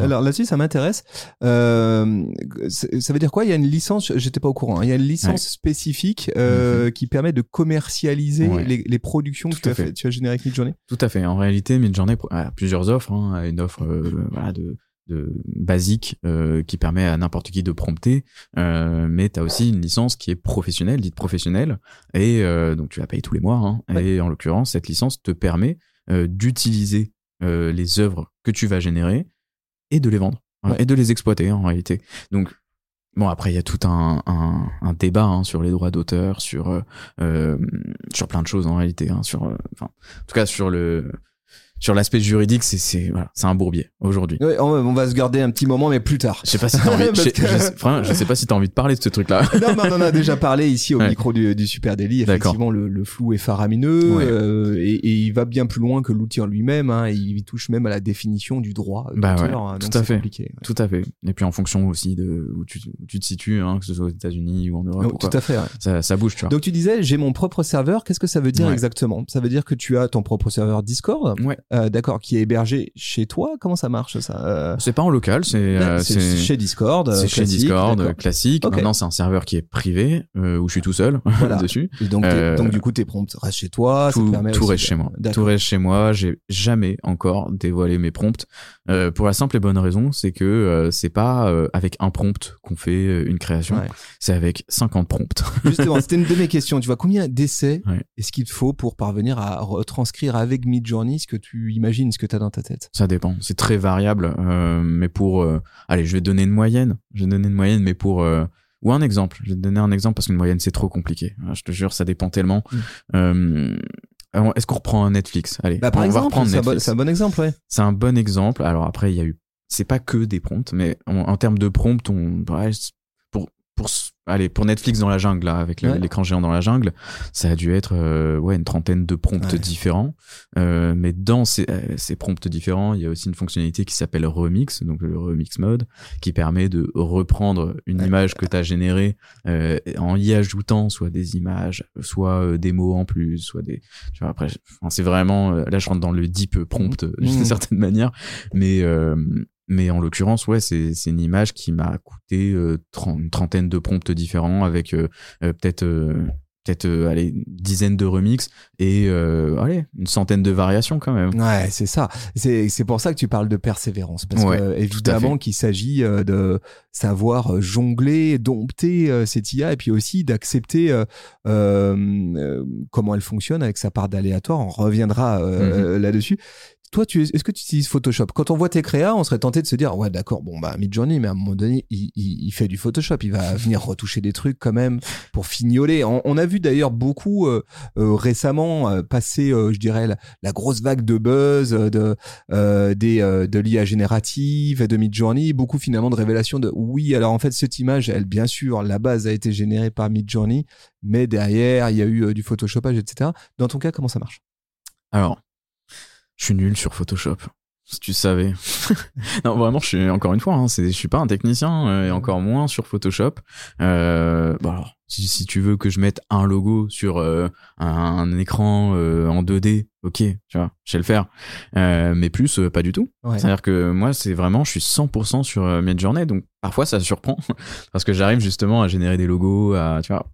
Alors là-dessus, ça m'intéresse. Euh, ça veut dire quoi? Il y a une licence. J'étais pas au courant. hein. Il y a une licence Ouais. spécifique euh, qui permet de commercialiser Ouais. les, les productions que tu as, fait. tu as générées avec Midjourney? Tout à fait. En réalité, Midjourney a plusieurs offres. Hein, une offre voilà, de, de basique euh, qui permet à n'importe qui de prompter, euh, mais tu as aussi une licence qui est professionnelle, dite professionnelle, et euh, donc tu la payes tous les mois. Hein, Ouais. Et en l'occurrence, cette licence te permet d'utiliser euh, les œuvres que tu vas générer et de les vendre hein, Ouais. et de les exploiter en réalité. Donc Bon après il y a tout un, un, un débat hein, sur les droits d'auteur, sur euh, euh, sur plein de choses en réalité, hein, sur euh, enfin en tout cas sur le sur l'aspect juridique c'est c'est voilà c'est un bourbier aujourd'hui. Ouais, on, on va se garder un petit moment, mais plus tard. Je sais pas si t'as envie. Je, je sais, Fran, je sais pas si t'as envie de parler de ce truc-là. non, mais on en a déjà parlé ici au Ouais. micro du, du Super Daily. Effectivement, le, le flou est faramineux Ouais. euh, et, et il va bien plus loin que l'outil en lui-même. Hein, il touche même à la définition du droit Bah d'auteur, ouais, hein, tout à fait. compliqué. Tout à fait. Et puis en fonction aussi de où tu, où tu te situes, hein, que ce soit aux États-Unis ou en Europe, Oh, ou tout à fait. ça, ça bouge, tu vois. Donc tu disais, j'ai mon propre serveur. Qu'est-ce que ça veut dire exactement? Ça veut dire que tu as ton propre serveur Discord? Ouais. Euh, D'accord, qui est hébergé chez toi. Comment ça marche ça Euh, C'est pas en local, c'est euh, C'est c'est chez Discord. euh, c'est chez Discord euh, classique. Ok. Maintenant, c'est un serveur qui est privé euh, où je suis tout seul Voilà. dessus. Et donc, Euh, du coup, tes prompts restent chez toi. ça te tout, tout reste de- chez moi. Tout reste chez moi. J'ai jamais encore dévoilé mes prompts euh, pour la simple et bonne raison, c'est que euh, c'est pas euh, avec un prompt qu'on fait euh, une création, Ouais. c'est avec 50 prompts. Justement, c'était une de mes questions. Tu vois, combien d'essais Ouais. est-ce qu'il te faut pour parvenir à retranscrire avec Midjourney ce que tu imagines, ce que tu as dans ta tête Ça dépend. C'est très variable. euh, mais pour, euh, allez, je vais donner une moyenne. Je vais donner une moyenne, mais pour euh, ou un exemple. Je vais te donner un exemple parce qu'une moyenne c'est trop compliqué. Euh, Je te jure, ça dépend tellement. Mm. Euh, Est-ce qu'on reprend un Netflix? Allez, Bah, par on va exemple, reprendre c'est un, bon, Netflix. c'est un bon exemple, ouais. C'est un bon exemple. Alors après, il y a eu, c'est pas que des prompts, mais en, en termes de prompts, on, ouais, c'est- pour, allez, pour Netflix dans la jungle, là, avec Ouais. l'écran géant dans la jungle, ça a dû être, euh, ouais, une trentaine de prompts Ouais. différents. Euh, mais dans ces, euh, ces prompts différents, il y a aussi une fonctionnalité qui s'appelle remix, donc le remix mode, qui permet de reprendre une image que tu as générée euh, en y ajoutant soit des images, soit euh, des mots en plus, soit des, tu vois, après, c'est vraiment, euh, là, je rentre dans le deep prompt euh, d'une Mhm. certaine manière, mais, euh, mais en l'occurrence, ouais, c'est, c'est une image qui m'a coûté euh, une trentaine de prompts différents avec euh, euh, peut-être, euh, peut-être, euh, allez, une dizaine de remix et, euh, allez, une centaine de variations quand même. Ouais, c'est ça. C'est c'est pour ça que tu parles de persévérance, parce Ouais, que évidemment qu'il s'agit euh, de savoir jongler, dompter cette IA, et puis aussi d'accepter euh, comment elle fonctionne avec sa part d'aléatoire. On reviendra euh, là-dessus. Toi, tu est-ce que tu utilises Photoshop? Quand on voit tes créas, on serait tenté de se dire ouais, d'accord, bon bah Midjourney, mais à un moment donné, il, il, il fait du Photoshop, il va venir retoucher des trucs quand même pour fignoler. On, on a vu d'ailleurs beaucoup euh, euh, récemment euh, passer, euh, je dirais, la, la grosse vague de buzz euh, de euh, des euh, de l'IA générative et de Midjourney, beaucoup finalement de révélations de oui, alors en fait cette image, elle bien sûr, la base a été générée par Midjourney, mais derrière il y a eu du photoshopage, etc. Dans ton cas, comment ça marche? Alors, je suis nul sur Photoshop. Si tu savais. non, vraiment, je suis encore une fois, hein, je suis pas un technicien euh, et encore moins sur Photoshop. Euh, bon alors, si, si tu veux que je mette un logo sur euh, un, un écran euh, en 2D, ok, tu vois, je sais le faire. Euh, mais plus, euh, pas du tout. Ouais. C'est-à-dire que moi, c'est vraiment, je suis 100% sur euh, Midjourney, donc parfois ça surprend parce que j'arrive justement à générer des logos, à, tu vois,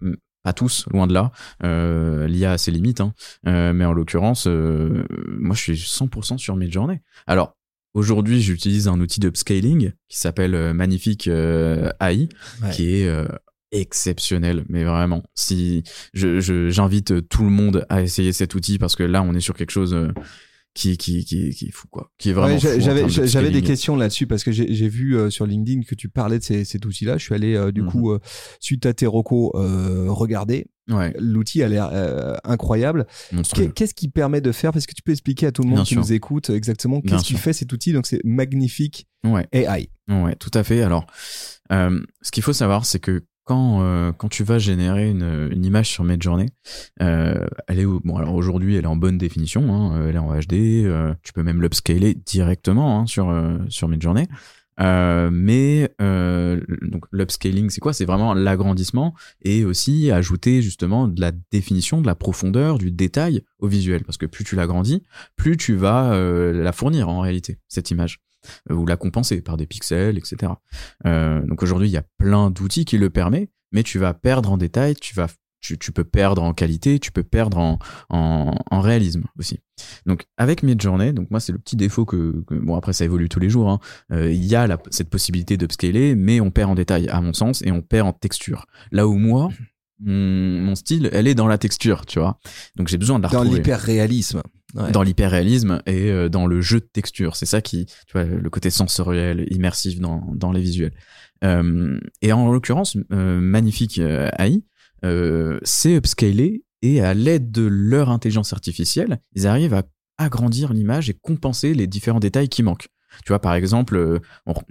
pas tous, loin de là. Euh, L'IA a ses limites, hein. Euh, mais en l'occurrence, euh, moi, je suis 100% sur Midjourney. Alors, aujourd'hui, j'utilise un outil d'upscaling qui s'appelle euh, Magnifique AI, Ouais. qui est euh, exceptionnel, mais vraiment. Si je, je- j'invite tout le monde à essayer cet outil parce que là, on est sur quelque chose euh, qui, qui, qui, qui est fou, quoi. Qui est vraiment Ouais, j'avais j'avais des questions là-dessus parce que j'ai j'ai vu euh, sur LinkedIn que tu parlais de ces- cet outil-là. Je suis allé euh, du Mhm. coup euh, suite à tes recos euh, regarder. Ouais, L'outil a l'air euh, incroyable. Qu'est- Qu'est-ce qui permet de faire? Parce que tu peux expliquer à tout le monde Bien qui sûr. nous écoute exactement Bien qu'est-ce qui sûr. fait cet outil. Donc c'est magnifique Ouais. AI. Ouais, tout à fait. Alors, euh, ce qu'il faut savoir, c'est que quand euh, quand tu vas générer une, une image sur Midjourney, euh, elle est bon. Alors aujourd'hui, elle est en bonne définition. Hein, euh, elle est en HD. euh, tu peux même l'upscaler directement hein, sur euh, sur Midjourney. Euh, mais donc l'upscaling, c'est quoi? C'est vraiment l'agrandissement et aussi ajouter justement de la définition, de la profondeur, du détail au visuel. Parce que plus tu l'agrandis, plus tu vas la fournir en réalité cette image ou la compenser par des pixels, etc. Euh, donc aujourd'hui, il y a plein d'outils qui le permettent, mais tu vas perdre en détail, tu vas tu, peux perdre en qualité, tu peux perdre en, en, réalisme aussi. Donc avec Midjourney, donc moi c'est le petit défaut que, bon après ça évolue tous les jours. hein, euh, il y a cette possibilité d'upscaler, mais on perd en détail à mon sens et on perd en texture. Là où moi mon, mon style, elle est dans la texture, tu vois. Donc j'ai besoin de la Dans retrouver l'hyper-réalisme. Ouais. dans l'hyperréalisme et euh, dans le jeu de texture. C'est ça qui, tu vois, le côté sensoriel, immersif dans, dans les visuels. Euh, et en l'occurrence, euh, magnifique euh, AI, euh, c'est upscalé et à l'aide de leur intelligence artificielle, ils arrivent à agrandir l'image et compenser les différents détails qui manquent. Tu vois, par exemple, euh,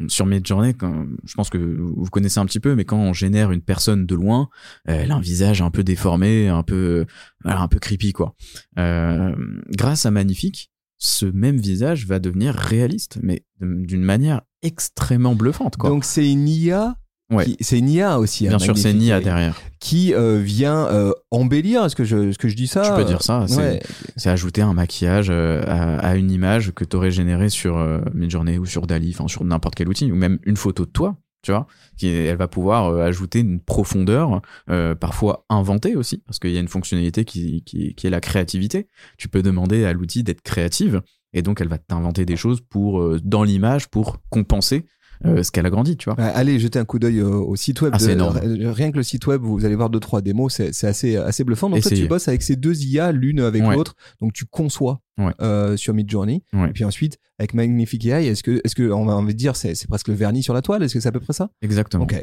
sur Midjourney, quand, je pense que vous connaissez un petit peu, mais quand on génère une personne de loin, elle a un visage un peu déformé, un peu, voilà, un peu creepy, quoi. Euh, grâce à Magnifique, ce même visage va devenir réaliste, mais d'une manière extrêmement bluffante, quoi. Donc c'est une IA Ouais. C'est une IA aussi. hein, Bien sûr, c'est une IA derrière. Qui euh, vient euh, embellir. Est-ce que je, est-ce que je dis ça Tu peux dire ça. c'est- Ouais. Ajouter un maquillage euh, à, à une image que tu aurais générée sur euh, Midjourney ou sur Dali, enfin sur n'importe quel outil, ou même une photo de toi, tu vois. Qui, elle va pouvoir euh, ajouter une profondeur, euh, parfois inventée aussi, parce qu'il y a une fonctionnalité qui, qui, qui est la créativité. Tu peux demander à l'outil d'être créative, et donc elle va t'inventer des choses pour euh, dans l'image pour compenser euh, ce qu'elle a grandi, tu vois. Ouais, allez, jetez un coup d'œil au, site web. Ah, de- énorme. Rien que le site web, vous allez voir deux trois démos, c'est assez assez bluffant. Donc toi, tu bosses avec ces deux IA, l'une avec Ouais. l'autre. Donc tu conçois Ouais. euh, sur Midjourney. Ouais. Et puis ensuite, avec Magnific AI, est-ce que est-ce que on va envie de dire c'est presque le vernis sur la toile? Est-ce que c'est à peu près ça? Exactement. Ok.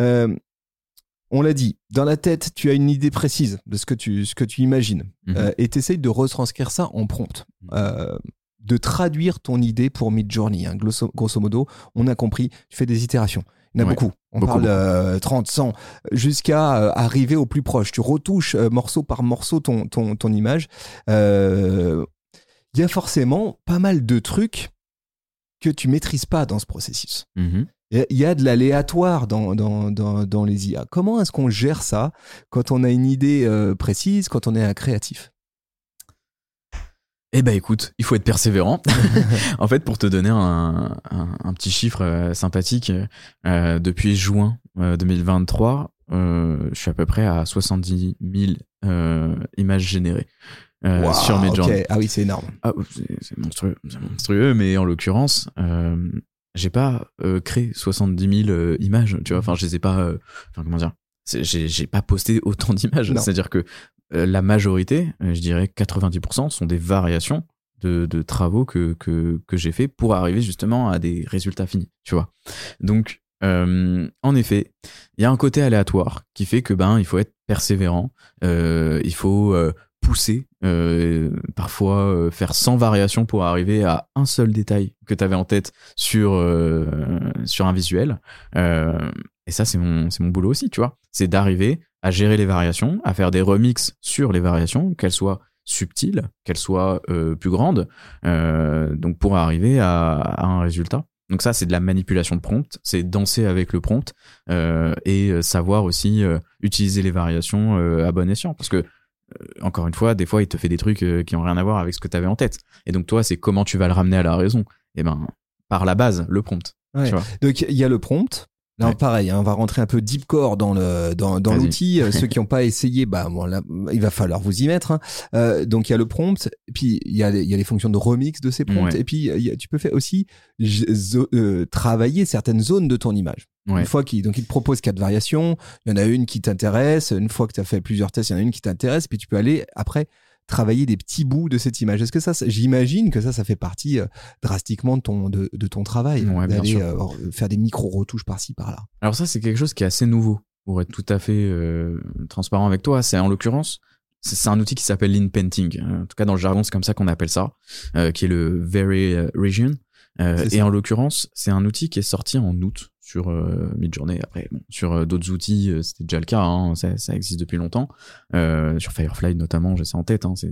Euh, on l'a dit, dans la tête, tu as une idée précise de ce que tu, ce que tu imagines. Mhm. Euh, et tu essayes de retranscrire ça en prompt. Mhm. Euh, de traduire ton idée pour Midjourney. Hein. Grosso, grosso modo, on a compris, tu fais des itérations. Il y en a Ouais. beaucoup. On Beaucoup, parle euh, 30, 100, jusqu'à euh, arriver au plus proche. Tu retouches euh, morceau par morceau ton, ton, ton image. Euh, Il y a forcément pas mal de trucs que tu maîtrises pas dans ce processus. Mhm. Il y a de l'aléatoire dans, dans, dans, dans les IA. Comment est-ce qu'on gère ça quand on a une idée précise, quand on est un créatif? Eh ben écoute, il faut être persévérant. en fait, pour te donner un, un- un petit chiffre euh, sympathique, euh, depuis juin euh, 2023, euh, je suis à peu près à 70 000 euh, images générées euh, sur Midjourney. ok. Ah oui, c'est énorme. Ah, c'est monstrueux, monstrueux, mais en l'occurrence, euh, j'ai pas euh, créé 70 000 euh, images, tu vois. Enfin, je les ai pas. euh, Enfin, comment dire J'ai pas posté autant d'images. C'est-à-dire que la majorité, euh, je dirais 90%, sont des variations de, travaux que, que, j'ai fait pour arriver justement à des résultats finis, tu vois. Donc, euh, en effet, il y a un côté aléatoire qui fait que ben il faut être persévérant, euh, il faut euh, pousser, euh, parfois euh, faire 100 variations pour arriver à un seul détail que tu avais en tête sur euh, sur un visuel. Euh, et ça c'est mon mon boulot aussi, tu vois. C'est d'arriver à gérer les variations, à faire des remixes sur les variations, qu'elles soient subtiles, qu'elles soient euh, plus grandes, euh, donc pour arriver à, à un résultat. Donc ça, c'est de la manipulation de prompt, c'est danser avec le prompt euh, et savoir aussi euh, utiliser les variations euh, à bon escient. Parce que, encore une fois, des fois, il te fait des trucs euh, qui ont rien à voir avec ce que tu avais en tête. Et donc toi, c'est comment tu vas le ramener à la raison? Et ben, par la base, le prompt. Ouais. Tu vois? Donc il y a le prompt. Ouais. pareil, hein, on va rentrer un peu deep core dans le dans, dans l'outil. Euh, Ceux qui n'ont pas essayé, bah bon, là, il va falloir vous y mettre. hein. Euh, donc il y a le prompt, et puis il y a les, il y a les fonctions de remix de ces prompts, Ouais. et puis il y a- tu peux faire aussi euh, travailler certaines zones de ton image. Ouais. Une fois qu'il donc il te propose quatre variations, il y en a une qui t'intéresse. Une fois que tu as fait plusieurs tests, il y en a une qui t'intéresse, puis tu peux aller après travailler des petits bouts de cette image. Est-ce que ça, ça- j'imagine que ça, ça fait partie euh, drastiquement de ton de, de ton travail, Ouais, bien d'aller sûr. euh, faire des micro retouches par-ci par-là? Alors ça, c'est quelque chose qui est assez nouveau, pour être tout à fait euh, transparent avec toi. C'est en l'occurrence, c'est un outil qui s'appelle l'in-painting. Euh, En tout cas, dans le jargon, c'est comme ça qu'on appelle ça, qui est le Very Region. Euh, et en l'occurrence, c'est un outil qui est sorti en août sur euh, Midjourney. Après, bon, sur euh, d'autres outils, euh, c'était déjà le cas. hein, ça, ça existe depuis longtemps. Euh, sur Firefly notamment, j'ai ça en tête. Hein, c'est-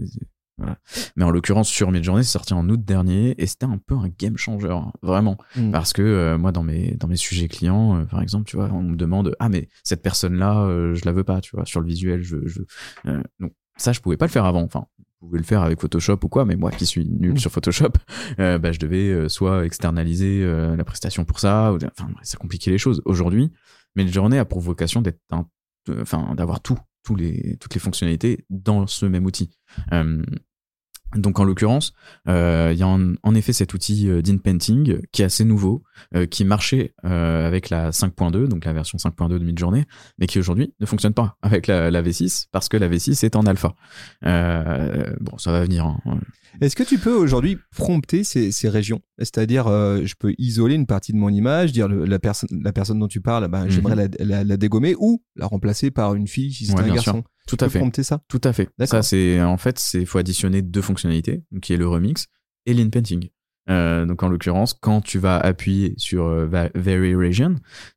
voilà. Mais en l'occurrence, sur Midjourney, c'est sorti en août dernier et c'était un peu un game changer, hein, vraiment. Mm. Parce que euh, moi, dans mes, dans mes sujets clients, par exemple, tu vois, on me demande Ah, mais cette personne-là, je la veux pas, tu vois, sur le visuel, je. je euh, donc, ça, je pouvais pas le faire avant. Enfin, pouvais le faire avec Photoshop ou quoi, mais moi qui suis nul Mm. sur Photoshop, euh, bah, je devais euh, soit externaliser euh, la prestation pour ça, ou, enfin, ça compliquait les choses. Aujourd'hui, mais le journée a pour vocation d'être enfin, d'avoir tout, tous les, toutes les fonctionnalités dans ce même outil. Euh, donc en l'occurrence, euh, il y a en, effet cet outil euh, d'in-painting qui est assez nouveau, euh, qui marchait euh, avec la 5.2, donc la version 5.2 de Midjourney, mais qui aujourd'hui ne fonctionne pas avec la, la V6 parce que la V6 est en alpha. Euh, bon, ça va venir. hein. Est-ce que tu peux aujourd'hui prompter ces, ces régions? C'est-à-dire, euh, je peux isoler une partie de mon image, dire le- la, personne, la personne dont tu parles, ben, Mhm. j'aimerais la, la- la dégommer ou la remplacer par une fille si c'est Ouais, un garçon. sûr. Tout Tu à peux fait. prompter ça? Tout à fait. Ça, c'est en fait, c'est faut additionner deux fonctionnalités, qui est le remix et l'in-painting. Euh, donc en l'occurrence, quand tu vas appuyer sur euh, Vary Region,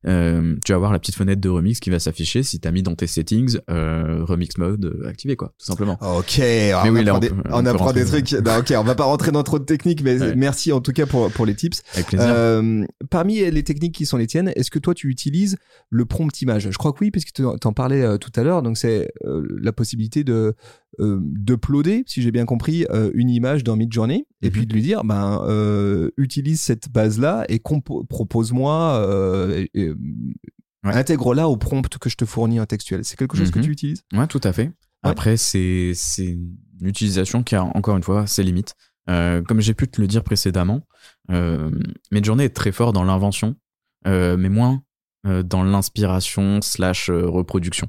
euh, tu vas avoir la petite fenêtre de remix qui va s'afficher si tu as mis dans tes settings euh, remix mode activé quoi, tout simplement. Ok, on oui, là, apprend, on des, on on peut apprend des rentrer trucs. Non, ok, on va pas rentrer dans trop de techniques, mais Ouais. merci en tout cas pour, pour les tips. Avec plaisir. Parmi les techniques qui sont les tiennes, est-ce que toi tu utilises le prompt image? Je crois que oui, puisque tu en parlais tout à l'heure. Donc c'est la possibilité de d'uploader, si j'ai bien compris, une image dans Midjourney et Mhm. puis de lui dire, ben euh, utilise cette base là et propose-moi, euh, Ouais. intègre-la au prompt que je te fournis en textuel. C'est quelque chose que Mhm. tu utilises? Ouais, tout à fait. Après, c'est une utilisation qui a encore une fois ses limites. Euh, comme j'ai pu te le dire précédemment, euh, Midjourney est très fort dans l'invention, mais moins dans l'inspiration slash reproduction.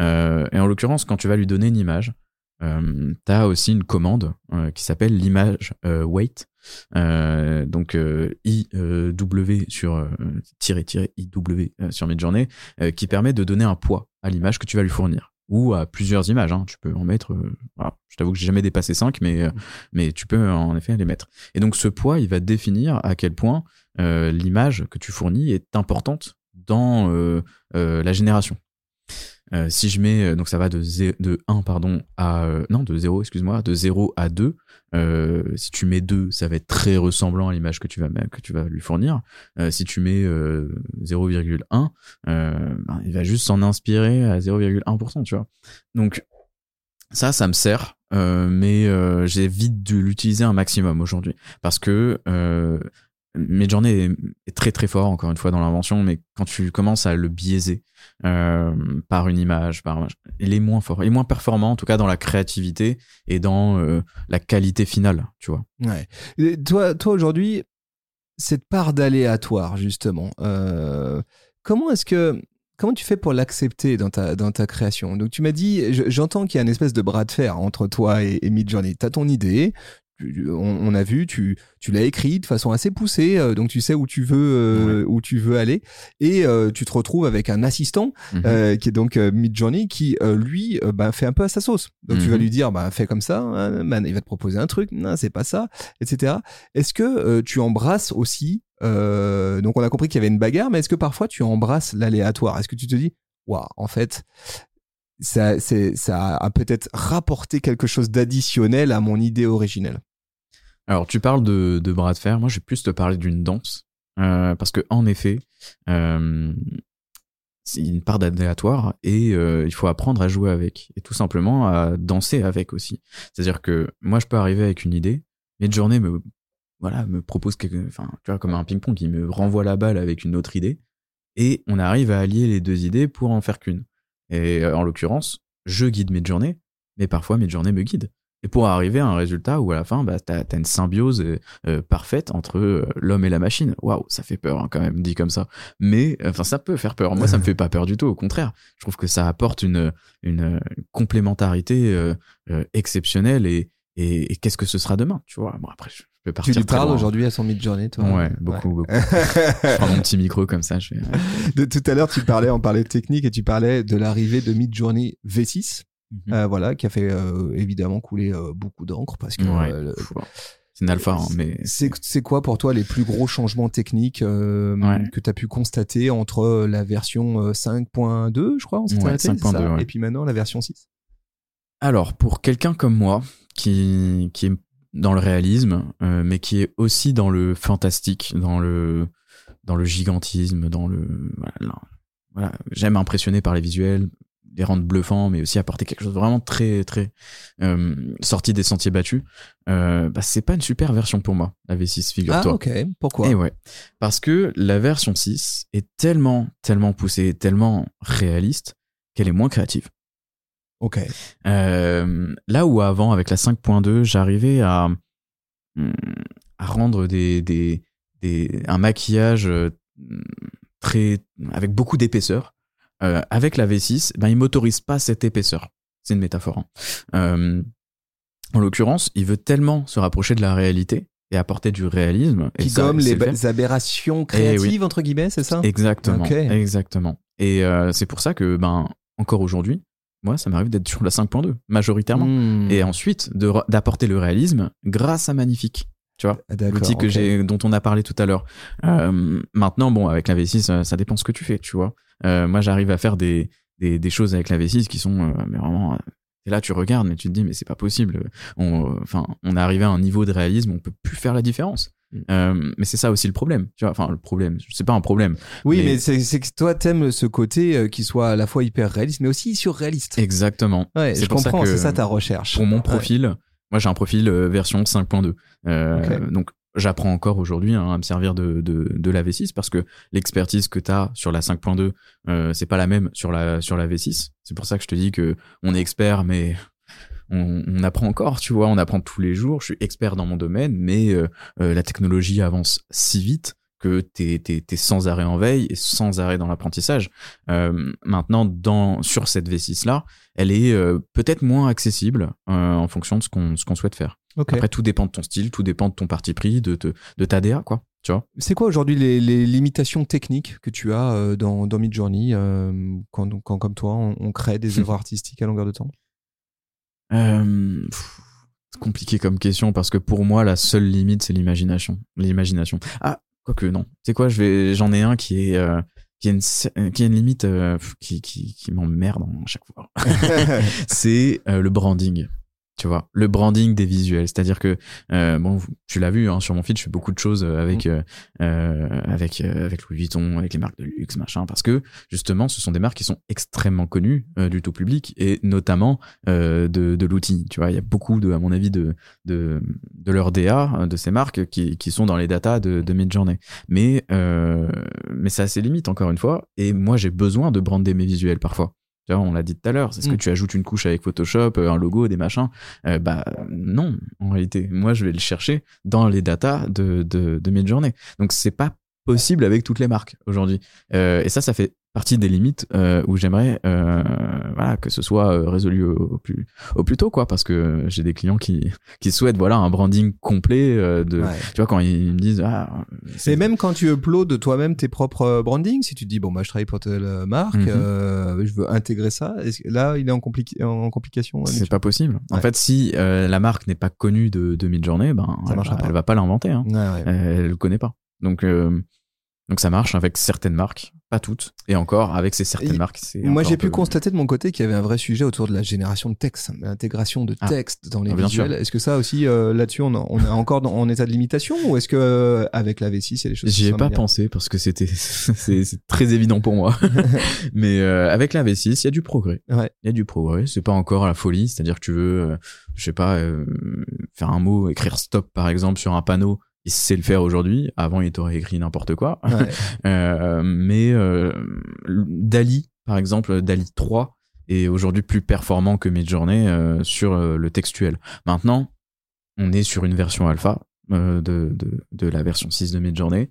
Et en l'occurrence, quand tu vas lui donner une image, euh, tu as aussi une commande euh, qui s'appelle l'image euh, weight. Euh, donc euh, IW sur euh, tiré tiré IW euh, sur Midjourney qui permet de donner un poids à l'image que tu vas lui fournir ou à plusieurs images. hein. Tu peux en mettre. Je t'avoue que j'ai jamais dépassé 5, mais, mais tu peux en effet les mettre. Et donc ce poids, il va définir à quel point l'image que tu fournis est importante dans la génération. Euh, si je mets, euh, donc ça va de, zé- de 1 pardon, à. euh, non, de 0, excuse-moi, de 0 à 2. Euh, si tu mets 2, ça va être très ressemblant à l'image que, tu vas mettre- que tu vas lui fournir. Euh, si tu mets euh, 0,1, euh, ben, il va juste s'en inspirer à 0,1%, tu vois. Donc, ça, ça me sert, mais j'évite de l'utiliser un maximum aujourd'hui. Parce que Midjourney est, est très très fort, encore une fois, dans l'invention, mais quand tu commences à le biaiser euh, par une image, par, il est moins fort, il est moins performant, en tout cas dans la créativité et dans euh, la qualité finale, tu vois. Ouais. Toi, toi aujourd'hui, cette part d'aléatoire justement, euh, comment est-ce que comment tu fais pour l'accepter dans ta dans ta création? Donc tu m'as dit, je- j'entends qu'il y a une espèce de bras de fer entre toi et, et Midjourney. T'as ton idée. Tu- On, on a vu, tu, tu l'as écrit de façon assez poussée, euh, donc tu sais où tu veux euh, où tu veux aller, et euh, tu te retrouves avec un assistant Mhm. euh, qui est donc euh, Midjourney, qui euh, lui bah, fait un peu à sa sauce. Donc tu vas Mhm. lui dire, bah, fais comme ça, hein, man, il va te proposer un truc, non, c'est pas ça, etc. Est-ce que euh, tu embrasses aussi, euh, donc on a compris qu'il y avait une bagarre, mais est-ce que parfois tu embrasses l'aléatoire? Est-ce que tu te dis, waouh, en fait, ça, ça a peut-être rapporté quelque chose d'additionnel à mon idée originelle? Alors, tu parles de, bras de fer. Moi, je vais plus te parler d'une danse. Euh, parce que, en effet, euh, c'est une part d'aléatoire et euh, il faut apprendre à jouer avec. Et tout simplement à danser avec aussi. C'est-à-dire que moi, je peux arriver avec une idée, mais de journée me, voilà, me propose quelque, enfin, tu vois, comme un ping-pong qui me renvoie la balle avec une autre idée. Et on arrive à allier les deux idées pour en faire qu'une. Et en l'occurrence, je guide mes journées, mais parfois mes journées me guident. Et pour arriver à un résultat où à la fin, bah, t'as as une symbiose euh, euh, parfaite entre euh, l'homme et la machine. Waouh, ça fait peur hein, quand même dit comme ça. Mais enfin, ça peut faire peur. Moi, ça me fait pas peur du tout. Au contraire, je trouve que ça apporte une une complémentarité euh, euh, exceptionnelle. Et, et, et qu'est-ce que ce sera demain Tu vois? Bon après, je peux partir. Tu lui parles aujourd'hui à son mid-journée, toi? Ouais, beaucoup, beaucoup. Je prends mon petit micro comme ça. Je fais, de tout à l'heure, tu parlais, on parlait de technique et tu parlais de l'arrivée de Midjourney V6, Mhm. euh, voilà, qui a fait euh, évidemment couler euh, beaucoup d'encre parce que Ouais. Pff, C'est une alpha, hein, mais c'est quoi pour toi les plus gros changements techniques Ouais. que tu as pu constater entre la version euh, 5.2, je crois, on s'était Ouais, arrêté, c'est 5.2, ça? ouais. et puis maintenant la version 6 Alors, pour quelqu'un comme moi, qui, qui est dans le réalisme, mais qui est aussi dans le fantastique, dans le, dans le gigantisme, dans le. Voilà, là, voilà. j'aime impressionner par les visuels, les rendre bluffants, mais aussi apporter quelque chose de vraiment très, très euh, sorti des sentiers battus. Euh, bah, c'est pas une super version pour moi, la V6, Ah figure-toi. ok, pourquoi? Et ouais. Parce que la version 6 est tellement, tellement poussée, tellement réaliste qu'elle est moins créative. Ok. Euh, là où avant, avec la 5.2, j'arrivais à, hum, à rendre des, des, des, un maquillage euh, très, avec beaucoup d'épaisseur. Euh, avec la V6, ben, il m'autorise pas cette épaisseur. C'est une métaphore. hein. Euh, en l'occurrence, il veut tellement se rapprocher de la réalité et apporter du réalisme. et Qui gomme sait les aberrations créatives entre guillemets, c'est ça? Exactement. Exactement. Et euh, c'est pour ça que, ben, encore aujourd'hui, moi, ça m'arrive d'être sur la 5.2, majoritairement. Hmm. Et ensuite, d'apporter le réalisme grâce à Magnifique. Tu vois, Ah, l'outil que j'ai, dont on a parlé tout à l'heure. Euh, maintenant, bon, avec la V6, ça, ça dépend ce que tu fais, tu vois. Euh, moi, j'arrive à faire des, des, des choses avec la V6 qui sont, euh, mais vraiment, euh, et là, tu regardes, mais tu te dis, mais c'est pas possible. On, euh, enfin, on est arrivé à un niveau de réalisme, on peut plus faire la différence. Mm. Euh, mais c'est ça aussi le problème, tu vois. Enfin, le problème, c'est pas un problème. Oui, mais, mais- c'est que toi, t'aimes ce côté euh, qui soit à la fois hyper réaliste, mais aussi surréaliste. Exactement. Ouais, je comprends, c'est ça ta recherche. Pour mon profil, moi j'ai un profil euh, version 5.2. Euh. Donc j'apprends encore aujourd'hui hein, à me servir de, de, de la V6 parce que l'expertise que tu as sur la 5.2, euh, c'est pas la même sur la, sur la V6. C'est pour ça que je te dis que on est expert, mais on, on apprend encore, tu vois, on apprend tous les jours. Je suis expert dans mon domaine, mais euh, euh, la technologie avance si vite que t'es es, sans arrêt en veille et sans arrêt dans l'apprentissage. Euh, maintenant, dans sur cette V6 là, elle est euh, peut-être moins accessible euh, en fonction de ce qu'on souhaite faire. Après, tout dépend de ton style, tout dépend de ton parti pris, de, ta DA, quoi. Tu vois C'est quoi aujourd'hui les, les limitations techniques que tu as dans, dans Midjourney quand, quand, comme toi, on, on crée des œuvres artistiques à longueur de temps? Pff, C'est compliqué comme question parce que pour moi, la seule limite, c'est l'imagination. L'imagination. Ah, quoique non. Tu sais quoi, j'en ai un qui est, euh, qui a une, cer- euh, qui a une limite euh, qui, qui, qui m'emmerde à chaque fois. c'est euh, le branding. Tu vois, le branding des visuels, c'est-à-dire que euh, bon, tu l'as vu hein, sur mon feed, je fais beaucoup de choses euh, avec euh, euh, avec euh, avec Louis Vuitton, avec les marques de luxe, machin, parce que justement, ce sont des marques qui sont extrêmement connues euh, du tout public et notamment euh, de, de l'outil. Tu vois, il y a beaucoup de, à mon avis, de de de leurs DA de ces marques qui qui sont dans les datas de, de Midjourney. Mais euh, mais ça a ses limites encore une fois. Et moi, j'ai besoin de brander mes visuels parfois. Tu vois, on l'a dit tout à l'heure, c'est ce que Mm. tu ajoutes une couche avec Photoshop, euh, un logo, des machins. Euh, bah non, en réalité, moi je vais le chercher dans les datas de de, de Midjourney. Donc c'est pas possible avec toutes les marques aujourd'hui. Euh, et ça, ça fait partie des limites euh, où j'aimerais euh, voilà que ce soit euh, résolu au, au plus au plus tôt quoi, parce que j'ai des clients qui qui souhaitent voilà un branding complet de Ouais. tu vois quand ils me disent ah Et même quand tu uploads toi-même tes propres brandings, si tu te dis bon bah je travaille pour telle marque, Mhm. je veux intégrer ça, là il est en, compli- en complication. c'est pas possible. En fait, si la marque n'est pas connue de, de Midjourney, ben Ça elle va, pas. elle va pas l'inventer. Hein. Ouais, ouais. Elle le connaît pas. Donc euh, donc ça marche avec certaines marques, pas toutes. Et encore avec ces certaines Et marques, c'est Moi, j'ai pu peu- constater de mon côté qu'il y avait un vrai sujet autour de la génération de texte, l'intégration de Ah. texte dans les Ah, visuels. Est-ce que ça aussi, euh, là-dessus, on, on est encore dans- en état de limitation ou est-ce que euh, avec la V6, il y a des choses J'y ai pas pensé parce que c'était c'est très évident pour moi. Mais euh, avec la V6, il y a du progrès. Ouais. Il y a du progrès. C'est pas encore la folie, c'est-à-dire que tu veux, euh, je sais pas, euh, faire un mot, écrire stop par exemple sur un panneau. Il sait le faire aujourd'hui. Avant, il t'aurait écrit n'importe quoi. Ouais. Euh, mais euh, Dali, par exemple, Dali 3 est aujourd'hui plus performant que Midjourney euh, sur le textuel. Maintenant, on est sur une version alpha de, de, de la version 6 de Midjourney.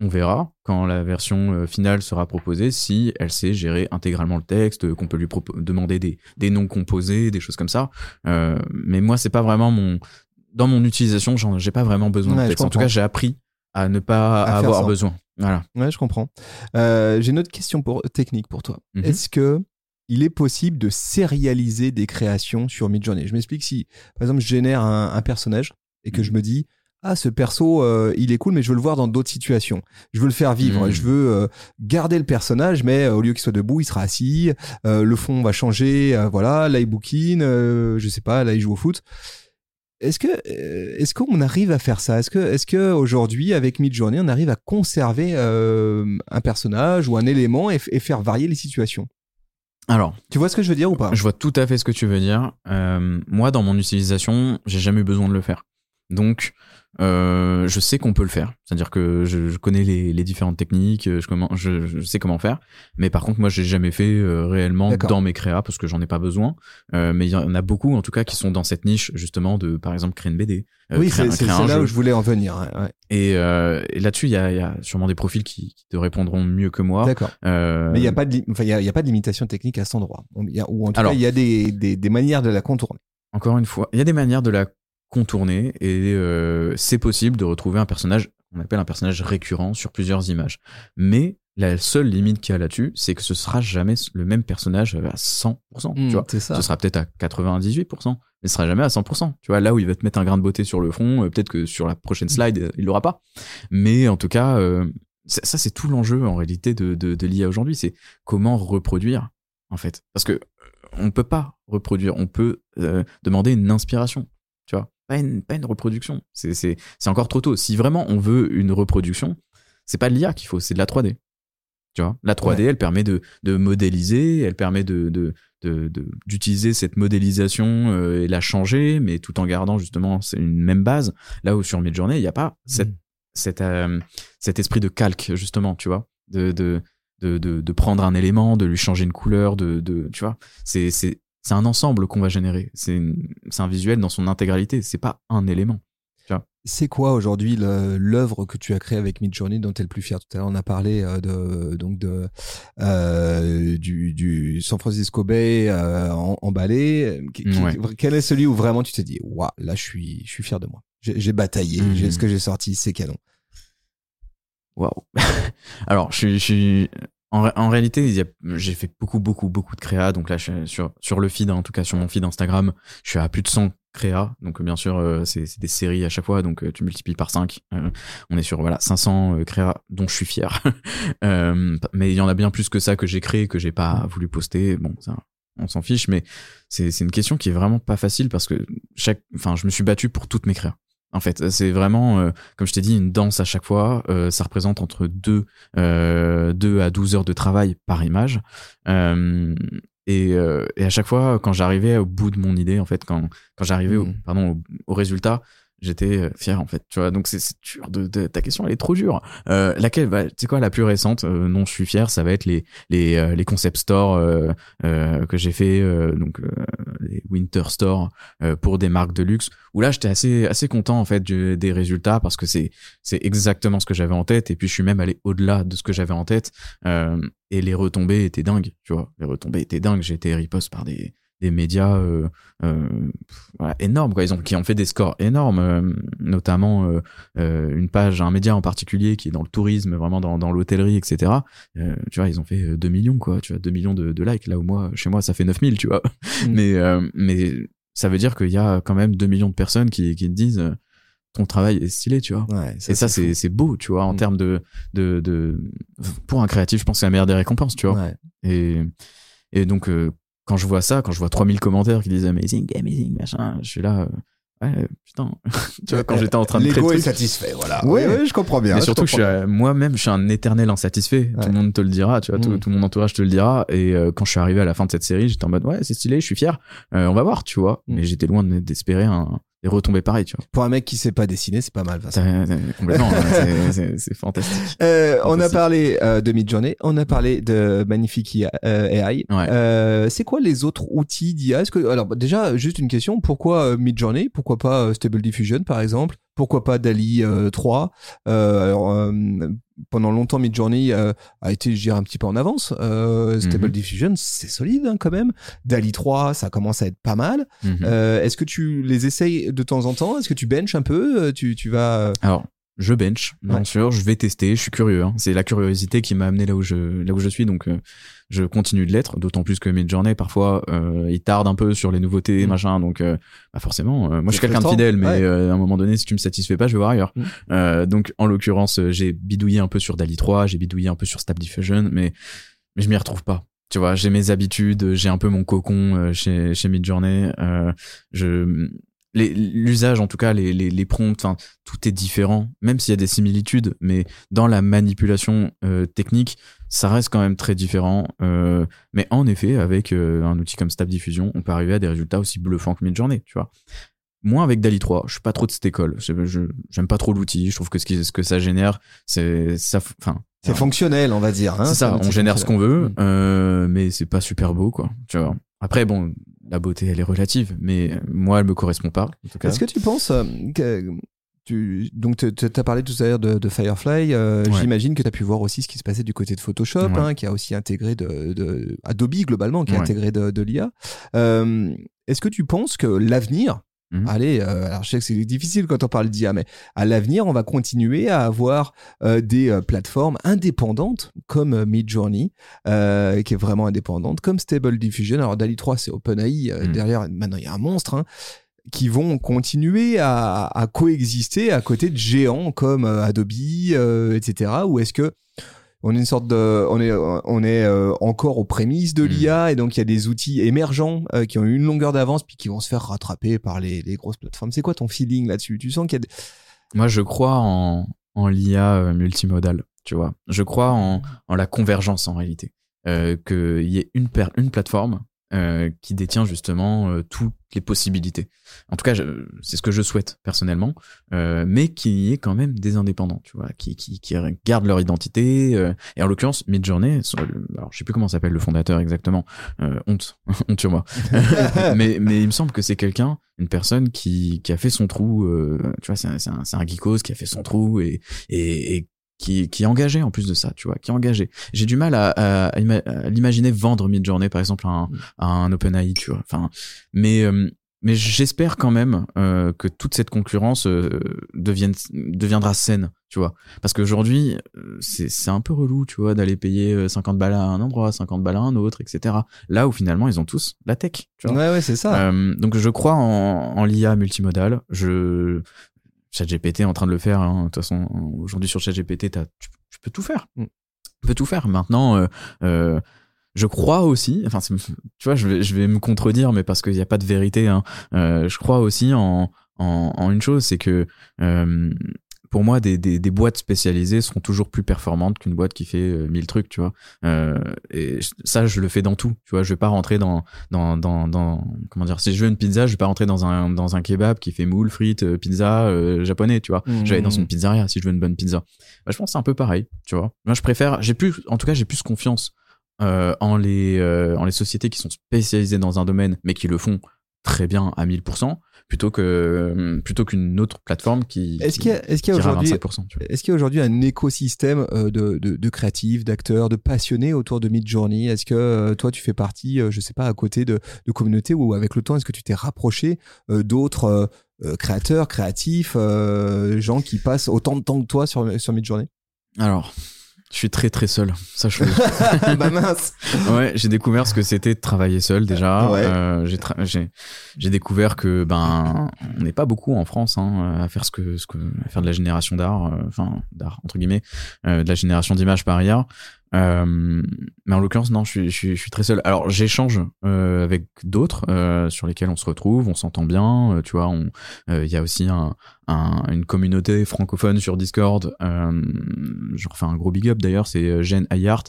On verra quand la version finale sera proposée si elle sait gérer intégralement le texte, qu'on peut lui demander des, des noms composés, des choses comme ça. Mais moi, c'est pas vraiment mon dans mon utilisation, j'en- j'ai pas vraiment besoin Ouais, de je texte. En tout cas, j'ai appris à ne pas À avoir besoin. Voilà. Ouais, je comprends. Euh, J'ai une autre question pour, technique pour toi. Mhm. Est-ce que il est possible de sérialiser des créations sur Midjourney? Je m'explique si, par exemple, je génère un, un personnage et que Mhm. je me dis ah ce perso euh, il est cool mais je veux le voir dans d'autres situations je veux le faire vivre Mhm. je veux euh, garder le personnage mais euh, au lieu qu'il soit debout il sera assis le fond va changer voilà là il bouquine je sais pas là il joue au foot est-ce que euh, est-ce qu'on arrive à faire ça? Est-ce que est-ce que aujourd'hui avec Midjourney on arrive à conserver euh, un personnage ou un élément et, faire varier les situations? Alors, Tu vois ce que je veux dire ou pas? je vois tout à fait ce que tu veux dire. Euh, moi, dans mon utilisation, j'ai jamais eu besoin de le faire. Donc, euh, je sais qu'on peut le faire. C'est-à-dire que je, je connais les, les différentes techniques, je, comment, je, je sais comment faire. Mais par contre, moi, j'ai jamais fait euh, réellement dans mes créas parce que j'en ai pas besoin. Euh, mais il y en a beaucoup, en tout cas, qui sont dans cette niche justement de, par exemple, créer une BD. euh, Oui, c'est là où je voulais en venir. ouais. Et, euh, et là-dessus, il y a, y a sûrement des profils qui, qui te répondront mieux que moi. D'accord. Euh, Mais il n'y a pas de, enfin, y a, y a pas de limitation technique à cet endroit. Y a- ou en tout Alors- cas, il y a des, des, des manières de la contourner. Encore une fois, il y a des manières de la contourner et euh, c'est possible de retrouver un personnage qu'on appelle un personnage récurrent sur plusieurs images. Mais La seule limite qu'il y a là-dessus, c'est que ce sera jamais le même personnage à 100%. tu vois, ça. ce sera peut-être à 98%, mais ce sera jamais à 100%. Tu vois, là où il va te mettre un grain de beauté sur le front, euh, peut-être que sur la prochaine slide, euh, il l'aura pas. Mais en tout cas, euh, ça, ça, c'est tout l'enjeu en réalité de, de, de l'IA aujourd'hui, c'est comment reproduire en fait, parce que on peut pas reproduire, on peut euh, demander une inspiration, tu vois, pas une, pas une reproduction. C'est c'est c'est encore trop tôt. Si vraiment on veut une reproduction, c'est pas de l'IA qu'il faut, c'est de la 3D. Tu vois, la 3D, elle permet de, de modéliser, elle permet de, de, de, de- d'utiliser cette modélisation euh, et la changer, mais tout en gardant justement c'est une même base. Là où sur Midjourney, il n'y a pas cette, Mm. cet, euh, cet esprit de calque justement, tu vois, de, de, de, de, de prendre un élément, de lui changer une couleur, de, de tu vois, c'est, c'est, c'est un ensemble qu'on va générer. C'est, un visuel dans son intégralité. C'est pas un élément. C'est quoi aujourd'hui l'œuvre que tu as créée avec Midjourney dont tu es le plus fier? Tout à l'heure, on a parlé euh, de, donc de, euh, du, du San Francisco Bay euh, en- emballé. Ouais. Quel est celui où vraiment tu t'es dit, waouh, là je suis, je suis fier de moi. J'ai bataillé, j'ai ce que j'ai sorti, c'est canon. Waouh. Alors, je suis, je suis- en, ré- en réalité, j'ai fait beaucoup, beaucoup, beaucoup de créa. Donc là, sur, le feed, hein, en tout cas sur mon feed Instagram, je suis à plus de 100 créa. Donc bien sûr, euh, c'est des séries à chaque fois. Donc euh, tu multiplies par 5. Euh, on est sur voilà 500 euh, créa dont je suis fier. Mais il y en a bien plus que ça que j'ai créé, que j'ai pas voulu poster. Bon, ça, on s'en fiche. Mais c'est c'est une question qui est vraiment pas facile parce que chaque, enfin, je me suis battu pour toutes mes créas. En fait, c'est vraiment, euh, comme je t'ai dit, une danse à chaque fois. Euh, ça représente entre 2 euh, deux à 12 heures de travail par image. Euh, et, euh, et à chaque fois, quand j'arrivais au bout de mon idée, en fait, quand, quand j'arrivais au, pardon, au, au résultat, j'étais euh, fier, en fait. Tu vois, donc c'est dur. De, de- ta question, elle est trop dure. Euh, laquelle, bah, tu quoi, la plus récente, euh, non, je suis fier, ça va être les, les, euh, les concept stores euh, euh, que j'ai fait, donc les Winter Store pour des marques de luxe. Où là, j'étais assez, assez content en fait des résultats parce que c'est, c'est exactement ce que j'avais en tête. Et puis je suis même allé au-delà de ce que j'avais en tête. Et les retombées étaient dingues, tu vois. Les retombées étaient dingues. J'ai été riposte par des, des médias euh, euh, voilà, énormes, quoi. Ils ont, qui ont fait des scores énormes, euh, notamment une page, un média en particulier qui est dans le tourisme, vraiment dans, dans l'hôtellerie, etc. Tu vois, ils ont fait euh, 2 millions, quoi. Tu vois, 2 millions de, de likes. Là où moi, chez moi, ça fait 9000, tu vois. Mm. mais, mais ça veut dire qu'il y a quand même 2 millions de personnes qui, qui disent ton travail est stylé, tu vois. Ouais, Et ça, c'est c'est beau, tu vois, en Mm. termes de, de, de. Pour un créatif, je pense que c'est la meilleure des récompenses, tu vois. Ouais. Et, et donc, euh, quand je vois ça, quand je vois 3000 commentaires qui disent amazing, amazing, machin, je suis là. euh, ouais, putain. tu vois, quand j'étais en train de L'ego le est satisfait, voilà. Ouais. Ouais, ouais, je comprends bien. Mais je surtout euh, moi-même, je suis un éternel insatisfait. Tout le monde te le dira, tu vois, tout, Mm. tout mon entourage te le dira. Et euh, quand je suis arrivé à la fin de cette série, j'étais en mode, ouais, c'est stylé, je suis fier. Euh, on va voir, tu vois. Mm. Mais j'étais loin de- d'espérer un, des retombées pareilles, tu vois. Pour un mec qui sait pas dessiner, c'est pas mal. Vincent. Complètement, hein, c'est- fantastique. Euh, on a parlé euh, de Midjourney, on a parlé de Magnifique IA, euh, AI. Ouais. Euh, c'est quoi les autres outils d'IA Est-ce que alors bah, déjà juste une question pourquoi euh, Midjourney? Pourquoi pas Stable Diffusion par exemple? Pourquoi pas Dali euh, 3 euh, alors, euh, pendant longtemps Midjourney euh, a été je dirais un petit peu en avance. Euh, Stable Mhm. Diffusion c'est solide hein, quand même. Dali 3 ça commence à être pas mal. Mhm. Euh, Est-ce que tu les essayes de temps en temps? Est-ce que tu benches un peu? Euh, Tu tu vas Alors, je bench, bien Ouais. sûr, je vais tester, je suis curieux. hein. C'est la curiosité qui m'a amené là où je là où je suis, donc euh, je continue de l'être. D'autant plus que Midjourney parfois euh, il tarde un peu sur les nouveautés, Mm. machin. Donc, euh, bah forcément, euh, moi je suis quelqu'un de fidèle, mais Ouais. euh, à un moment donné, si tu me satisfais pas, je vais voir ailleurs. Mm. Euh, donc, en l'occurrence, j'ai bidouillé un peu sur Dali 3, j'ai bidouillé un peu sur Stable Diffusion, mais mais je m'y retrouve pas. Tu vois, j'ai mes habitudes, j'ai un peu mon cocon euh, chez chez Midjourney. Euh, je l'usage en tout cas les les, les prompts enfin tout est différent même s'il y a des similitudes mais dans la manipulation euh, technique ça reste quand même très différent euh, mais en effet avec euh, un outil comme Stable Diffusion on peut arriver à des résultats aussi bluffants que Midjourney tu vois moins avec Dali 3 je suis pas trop de cette école j'aime pas trop l'outil je trouve que ce, qui, ce que ça génère c'est ça enfin c'est fonctionnel on va dire. Hein, c'est ça, on génère ce qu'on veut, Mm. euh, mais c'est pas super beau, quoi. Tu vois. Après, bon, la beauté, elle est relative, mais moi, elle me correspond pas. Est-ce que tu penses euh, que tu donc tu as parlé tout à l'heure de, de Firefly. euh, Ouais. J'imagine que tu as pu voir aussi ce qui se passait du côté de Photoshop, Ouais. hein, qui a aussi intégré de, de Adobe globalement, qui a intégré de, de l'IA. Euh, Est-ce que tu penses que l'avenir Mhm. allez, euh, alors je sais que c'est difficile quand on parle d'IA, mais à l'avenir, on va continuer à avoir euh, des euh, plateformes indépendantes comme euh, Midjourney, euh, qui est vraiment indépendante, comme Stable Diffusion. Alors DALI 3, c'est OpenAI. euh, Mhm. Derrière, maintenant, il y a un monstre. hein, qui vont continuer à, à coexister à côté de géants comme euh, Adobe, euh, etc. Ou est-ce que on est une sorte de, on est, on est euh, encore aux prémices de Mm. l'IA et donc il y a des outils émergents euh, qui ont une longueur d'avance puis qui vont se faire rattraper par les, les grosses plateformes. C'est quoi ton feeling là-dessus? Tu sens qu'il y a des... Moi, je crois en, en l'IA euh, multimodale, tu vois. Je crois en, en la convergence en réalité. Euh, Qu'il y ait une, une plateforme euh, qui détient justement euh, toutes les possibilités. En tout cas, c'est ce que je souhaite personnellement, euh, mais qu'il y ait quand même des indépendants, tu vois, qui, qui, qui gardent leur identité. euh, et en l'occurrence, Midjourney, alors je sais plus comment s'appelle le fondateur exactement, euh, honte, honte sur moi. mais, mais il me semble que c'est quelqu'un, une personne qui, qui a fait son trou, euh, tu vois, c'est un, un, un geekos qui a fait son trou et, et, et qui, qui est engagé en plus de ça, tu vois, qui est engagé. J'ai du mal à, à, à ima- à l'imaginer vendre Midjourney, par exemple, à un, à un OpenAI, tu vois. Enfin, mais, euh, mais j'espère quand même euh, que toute cette concurrence euh, devienne, deviendra saine, tu vois. Parce qu'aujourd'hui, euh, c'est un peu relou, tu vois, d'aller payer euh, 50 balles à un endroit, 50 balles à un autre, etc. Là où finalement, ils ont tous la tech, tu vois. Ouais, ouais, c'est ça. Euh, donc je crois en, en l'IA multimodale. Je ChatGPT est en train de le faire. hein. De toute façon, aujourd'hui sur ChatGPT, tu, tu peux tout faire. Mm. Tu peux tout faire. Maintenant, euh, euh, je crois aussi. Enfin, tu vois, je vais, je vais me contredire, mais parce qu'il n'y a pas de vérité. Hein, euh, je crois aussi en, en, en une chose, c'est que pour moi, des, des, des boîtes spécialisées seront toujours plus performantes qu'une boîte qui fait euh, 1000 trucs, tu vois. Euh, et ça, je le fais dans tout. Tu vois, je vais pas rentrer dans dans, dans, dans comment dire si je veux une pizza je vais pas rentrer dans un dans un kebab qui fait moule frites euh, pizza euh, japonais tu vois je vais aller dans une pizzeria si je veux une bonne pizza bah, je pense c'est un peu pareil tu vois moi je préfère j'ai plus en tout cas j'ai plus confiance euh, en les euh, en les sociétés qui sont spécialisées dans un domaine mais qui le font très bien à 1000% plutôt que plutôt qu'une autre plateforme qui Est-ce qu'il y a, est-ce qu'il y a aujourd'hui 27%, tu vois. Est-ce qu'il y a aujourd'hui un écosystème euh, de, de, de créatifs, d'acteurs, de passionnés autour de Midjourney? Est-ce que euh, toi, tu fais partie, euh, je sais pas, à côté de, de communautés ou avec le temps, est-ce que tu t'es rapproché d'autres créateurs, créatifs, gens qui passent autant de temps que toi sur, sur Midjourney? Alors je suis très très seul ça je Bah mince ouais, j'ai découvert ce que c'était de travailler seul déjà. Ouais. Euh, j'ai tra- j'ai j'ai découvert que ben on n'est pas beaucoup en France hein, à faire ce que ce que à faire de la génération d'art, euh, enfin d'art entre guillemets, euh, de la génération d'images par IA. Euh, mais en l'occurrence, non, je suis, je je suis très seul. Alors, j'échange euh, avec d'autres euh, sur lesquels on se retrouve, on s'entend bien. euh, tu vois, euh, il y a aussi un, un- une communauté francophone sur Discord. Euh, je refais un gros big up d'ailleurs, c'est Jen Ayart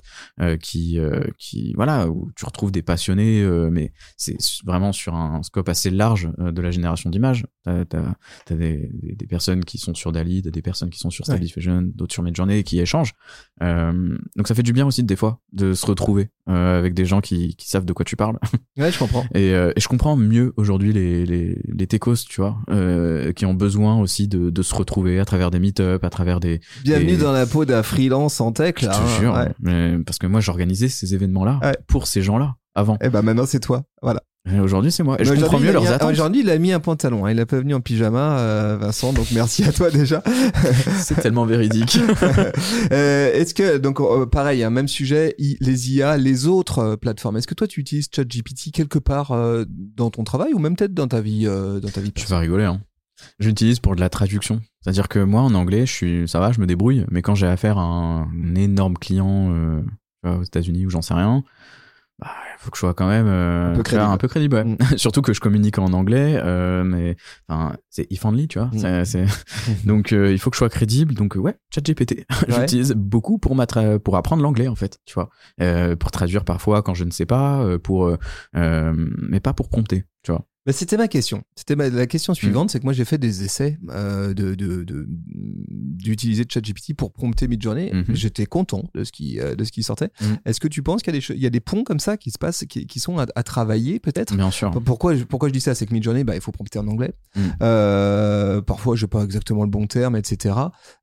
qui, qui, voilà, où tu retrouves des passionnés, mais c'est vraiment sur un scope assez large de la génération d'images. T'as, t'as des, des, personnes qui sont sur Dali, t'as des personnes qui sont sur Stable Ouais. D'autres sur Midjourney qui échangent. Euh, donc ça fait du bien aussi des fois de se retrouver euh, avec des gens qui, qui savent de quoi tu parles. Ouais, je comprends. Et, euh, et je comprends mieux aujourd'hui les, les, les techos, tu vois, qui ont besoin aussi de, de se retrouver à travers des meet-up, à travers des... Bienvenue dans la peau d'un freelance en tech, Je là. te hein. jure, Ouais. mais- parce que moi j'organisais ces événements-là Ouais. pour ces gens-là avant. Et bah maintenant, c'est toi. Voilà. Aujourd'hui c'est moi. Et je comprends mieux il a leurs mis un- attentes. Aujourd'hui, il a mis un pantalon. hein. Il est pas venu en pyjama, euh, Vincent. Donc merci à toi déjà. C'est tellement véridique. Euh, Est-ce que donc euh, pareil, un même sujet, les IA, les autres plateformes. Est-ce que toi tu utilises ChatGPT quelque part dans ton travail ou même peut-être dans ta vie, dans ta vie Tu vas rigoler, hein. J'utilise pour de la traduction. C'est-à-dire que moi, en anglais, je suis, ça va, je me débrouille. Mais quand j'ai affaire à un, énorme client aux États-Unis ou j'en sais rien, faut que je sois quand même euh, Un peu crédible. un peu crédible. ouais. Mm. Surtout que je communique en anglais, euh, mais enfin, c'est if-only, tu vois. Mm. C'est- donc, euh, il faut que je sois crédible. Donc, euh, ouais, ChatGPT. Ouais. J'utilise beaucoup pour, ma tra- pour apprendre l'anglais, en fait, tu vois. Euh, pour traduire parfois quand je ne sais pas, pour, mais pas pour prompter, tu vois. Bah, c'était ma question. C'était ma- la question Mm. suivante, c'est que moi j'ai fait des essais euh, de de- de- d'utiliser ChatGPT pour prompter Midjourney. Mhm. J'étais content de ce qui euh, de ce qui sortait. Mhm. Est-ce que tu penses qu'il y a des il y a des ponts comme ça qui se passent, qui, qui sont à, à travailler peut-être? Bien sûr. Pourquoi je, pourquoi je dis ça? C'est que Midjourney, bah, il faut prompter en anglais. Mm. Euh, parfois, je n'ai pas exactement le bon terme, etc.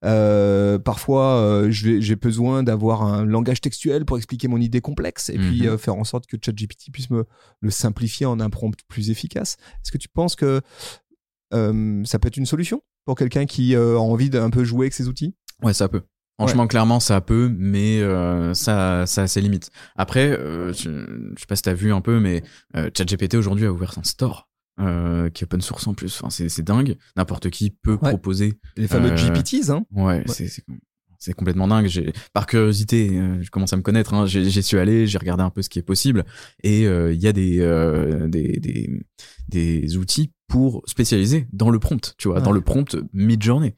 Euh, parfois, euh, j'ai besoin d'avoir un langage textuel pour expliquer mon idée complexe et puis Mhm. faire en sorte que ChatGPT puisse me le simplifier en un prompt plus efficace. Est-ce que tu penses que euh, ça peut être une solution pour quelqu'un qui euh, a envie d'un peu jouer avec ces outils? Ouais, ça peut. Franchement, clairement, ça peut, mais euh, ça, ça a ses limites. Après, je, je sais pas si t'as vu un peu, mais ChatGPT aujourd'hui a ouvert son store. Euh, qui est open source en plus. Enfin, c'est, dingue. N'importe qui peut Ouais. proposer. Les fameux GPTs, hein Ouais, c'est, c'est complètement dingue. J'ai, par curiosité, euh, je commence à me connaître. Hein, j'ai, j'y suis allé, j'ai regardé un peu ce qui est possible, et euh, il y a des, euh, des, des, des outils pour spécialiser dans le prompt, tu vois, Ouais. dans le prompt mid-journée.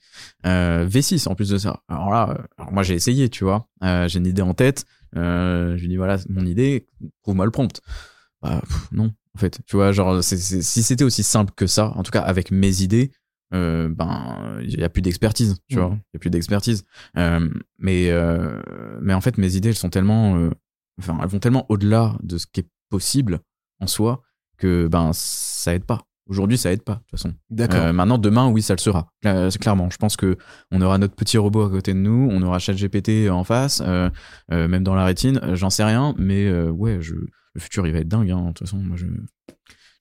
Euh, V6 en plus de ça. Alors là, euh, alors moi j'ai essayé, tu vois. Euh, j'ai une idée en tête. Euh, je lui dis voilà mon idée, trouve-moi le prompt. Bah, pff, non, en fait, tu vois, genre c'est, c'est- si c'était aussi simple que ça, en tout cas avec mes idées, euh, ben il y a plus d'expertise, tu Mhm. vois, il y a plus d'expertise. Euh, mais euh, mais en fait mes idées elles sont tellement, enfin elles vont tellement au-delà de ce qui est possible en soi que ben ça aide pas. Aujourd'hui, ça aide pas, de toute façon. D'accord. Maintenant, demain, oui, ça le sera. Cla- c'est clairement. Je pense que on aura notre petit robot à côté de nous, on aura ChatGPT en face, même dans la rétine. J'en sais rien, mais ouais, je, le futur, il va être dingue. Hein. De toute façon, moi, je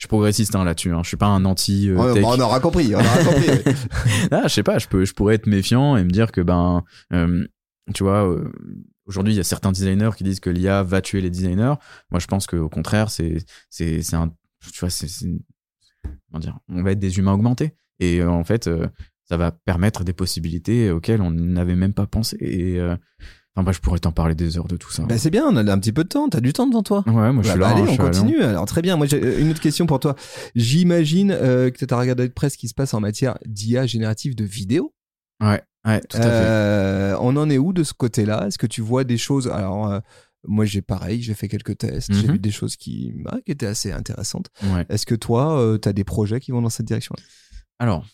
suis progressiste hein, là-dessus. Hein. Je suis pas un anti euh, bah, on aura compris, on aura compris. Ah, je sais pas, je peux, je pourrais être méfiant et me dire que ben, euh, tu vois, euh, aujourd'hui il y a certains designers qui disent que l'IA va tuer les designers. Moi, je pense qu'au contraire, c'est, c'est, c'est un, tu vois, c'est, c'est- comment dire, on va être des humains augmentés et euh, en fait, euh, ça va permettre des possibilités auxquelles on n'avait même pas pensé. Et euh, enfin, bah, je pourrais t'en parler des heures de tout ça. bah, c'est bien, on a un petit peu de temps, t'as du temps devant toi. ouais, moi je Bah, suis bah, là. hein, allez, je on là. continue. Alors très bien. Moi, j'ai euh, une autre question pour toi. J'imagine euh, que tu as regardé de près ce qui se passe en matière d'IA générative de vidéo. Ouais, ouais, tout à fait. Euh, on en est où de ce côté-là? Est-ce que tu vois des choses? Alors, euh, moi, j'ai pareil, j'ai fait quelques tests, j'ai Mhm. vu des choses qui, ah, qui étaient assez intéressantes. Ouais. Est-ce que toi, tu as des projets qui vont dans cette direction Alors,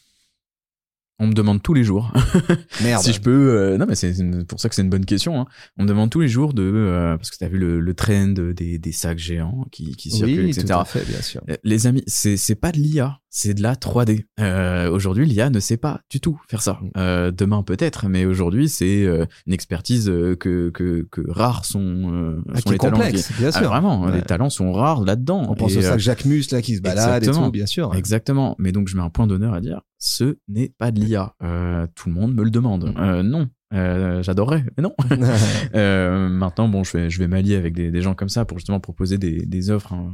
on me demande tous les jours. Merde. Si je peux, euh, non mais c'est pour ça que c'est une bonne question. Hein. On me demande tous les jours de euh, parce que t'as vu le, le trend des, des sacs géants qui, qui circulent, oui, etc. tout à fait, bien sûr. Euh, Les amis, c'est c'est pas de l'IA, c'est de la 3D. Euh, aujourd'hui, l'IA ne sait pas du tout faire ça. Mm. Euh, demain peut-être, mais aujourd'hui c'est euh, une expertise euh, que que, que rares sont, euh, Ah, sont qui est les talents. complexe, bien Ah, sûr. vraiment, Ouais. les talents sont rares là-dedans. On pense Et, au euh, Jacques Mus là qui se balade et tout, bien sûr. Exactement. Mais donc, je mets un point d'honneur à dire, ce n'est pas de l'IA. Euh, tout le monde me le demande. Euh, non. Euh, J'adorerais, mais non. Euh, maintenant, bon, je vais, je vais m'allier avec des, des gens comme ça pour justement proposer des, des offres hein,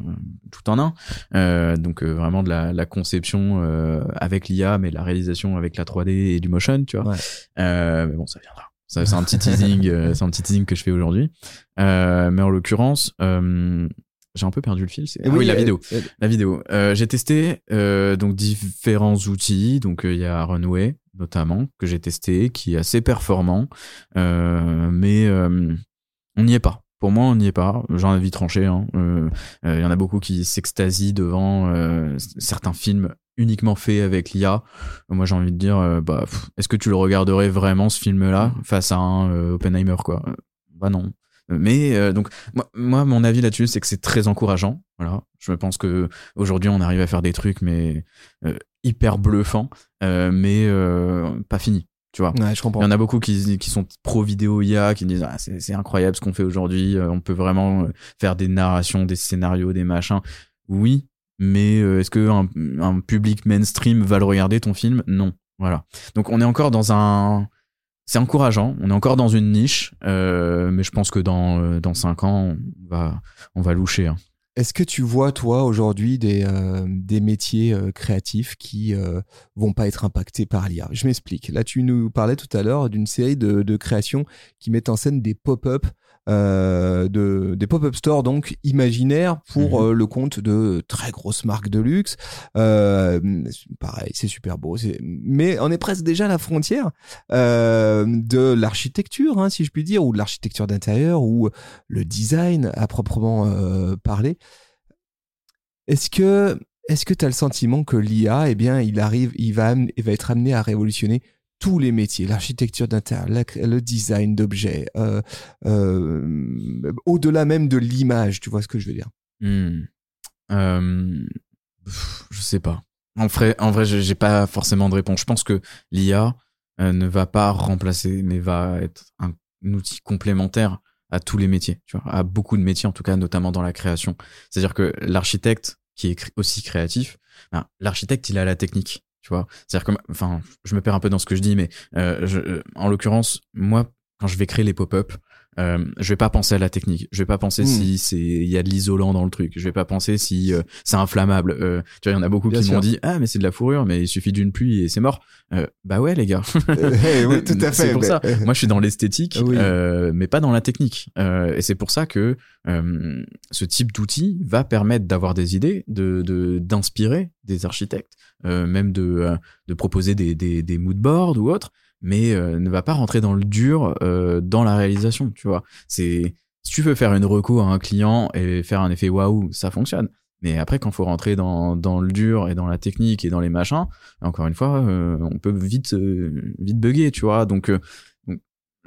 tout en un. Euh, donc, euh, vraiment de la, la conception euh, avec l'IA, mais de la réalisation avec la 3D et du motion, tu vois. Ouais. Euh, mais bon, ça viendra. C'est un petit teasing, c'est un petit teasing que je fais aujourd'hui. Euh, mais en l'occurrence, euh, j'ai un peu perdu le fil. Et Ah oui, la euh, vidéo. La vidéo. Euh, j'ai testé euh, donc différents outils. Donc il y a Runway notamment que j'ai testé, qui est assez performant, Euh, mais euh, on n'y est pas. Pour moi, on n'y est pas. J'en ai vite tranché. hein. Euh, Il y en a beaucoup qui s'extasient devant certains films uniquement faits avec l'IA. Moi, j'ai envie de dire, bah, est-ce que tu le regarderais vraiment ce film-là face à un Oppenheimer, quoi? Bah non. Mais euh, donc moi, moi, mon avis là-dessus, c'est que c'est très encourageant. Voilà, je pense que aujourd'hui, on arrive à faire des trucs, mais euh, hyper bluffants, euh, mais euh, pas fini. Tu vois. Ouais, je comprends. Il y en a beaucoup qui, qui sont pro vidéo IA, qui disent ah, c'est incroyable ce qu'on fait aujourd'hui. euh, On peut vraiment faire des narrations, des scénarios, des machins. Oui, mais est-ce que un, un public mainstream va le regarder ton film? Non. Voilà. Donc on est encore dans un c'est encourageant. On est encore dans une niche, euh, mais je pense que dans dans cinq ans, on va on va loucher. hein. Est-ce que tu vois, toi, aujourd'hui, des, euh, métiers euh, créatifs qui euh, vont pas être impactés par l'IA Je m'explique. Là, tu nous parlais tout à l'heure d'une série de, de créations qui mettent en scène des pop-up, euh, de, des pop-up stores donc imaginaires pour Mhm. euh, le compte de très grosses marques de luxe. Euh, pareil, c'est super beau. c'est- Mais on est presque déjà à la frontière euh, de l'architecture, hein, si je puis dire, ou de l'architecture d'intérieur, ou le design à proprement euh, parler. Est-ce que est-ce que tu as le sentiment que l'IA, eh bien, il arrive, il va, il va être amené à révolutionner tous les métiers, l'architecture d'intérieur, le design d'objets, euh, euh, au-delà même de l'image, tu vois ce que je veux dire? Hmm. Euh, je sais pas. En vrai, en vrai, j'ai pas forcément de réponse. Je pense que l'IA ne va pas remplacer, mais va être un, outil complémentaire à tous les métiers, à beaucoup de métiers en tout cas, notamment dans la création. C'est-à-dire que l'architecte qui est aussi créatif, ben, l'architecte il a la technique, Tu vois, c'est-à-dire comme, enfin, je me perds un peu dans ce que je dis, mais euh, je, euh, en l'occurrence, moi, quand je vais créer les pop-up, euh, je vais pas penser à la technique. Je vais pas penser Hmm. si c'est il y a de l'isolant dans le truc. Je vais pas penser si euh, c'est inflammable. Euh, tu vois, il y en a beaucoup Bien qui m'ont dit ah mais c'est de la fourrure, mais il suffit d'une pluie et c'est mort. Euh, bah ouais les gars. Euh, eh oui, tout à fait. C'est pour mais- ça. Moi, je suis dans l'esthétique, Oui. euh, mais pas dans la technique. Euh, et c'est pour ça que euh, ce type d'outil va permettre d'avoir des idées, de de- d'inspirer des architectes, euh, même de euh, de proposer des des, des mood boards ou autres, mais euh, ne va pas rentrer dans le dur euh, dans la réalisation. Tu vois, c'est si tu veux faire une reco à un client et faire un effet waouh, ça fonctionne. Mais après, quand faut rentrer dans, dans le dur et dans la technique et dans les machins, encore une fois, euh, on peut vite euh, vite bugger, tu vois. Donc, euh,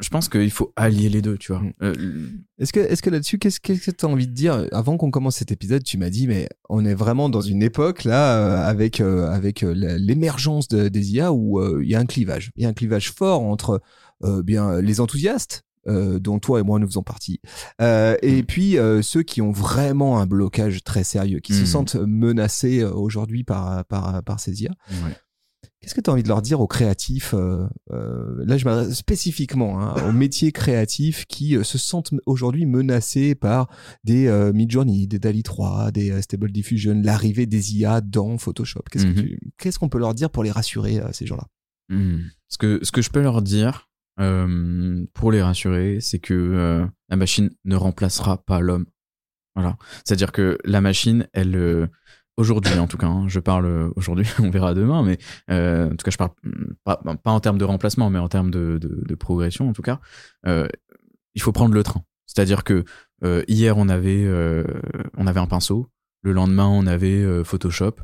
je pense qu'il faut allier les deux, tu vois. Mm. Euh, Est-ce que, est-ce que là-dessus, qu'est-ce, que tu as envie de dire? Avant qu'on commence cet épisode, tu m'as dit, mais on est vraiment dans une époque là, euh, avec, euh, avec l'émergence de- des IA où il y a un clivage. Il y a un clivage fort entre bien les enthousiastes. dont toi et moi nous faisons partie, et puis euh, ceux qui ont vraiment un blocage très sérieux, qui se Mm. sentent menacés aujourd'hui par, par, par ces IA. ouais. Qu'est-ce que tu as envie de leur dire aux créatifs euh, euh, Là, je m'adresse spécifiquement hein, aux métiers créatifs qui euh, se sentent aujourd'hui menacés par des Midjourney, des DALI 3, des Stable Diffusion, l'arrivée des IA dans Photoshop. Qu'est-ce Mhm. qu'est-ce qu'on peut leur dire pour les rassurer, ces gens-là? Hmm. Ce que ce que je peux leur dire pour les rassurer, c'est que la machine ne remplacera pas l'homme. Voilà. C'est-à-dire que la machine, elle aujourd'hui en tout cas, hein, je parle euh, aujourd'hui, on verra demain, mais euh, en tout cas je parle hmm, pas, en termes de remplacement, mais en termes de, progression en tout cas. Euh, il faut prendre le train. C'est-à-dire que euh, hier on avait euh, on avait un pinceau, le lendemain on avait euh, Photoshop,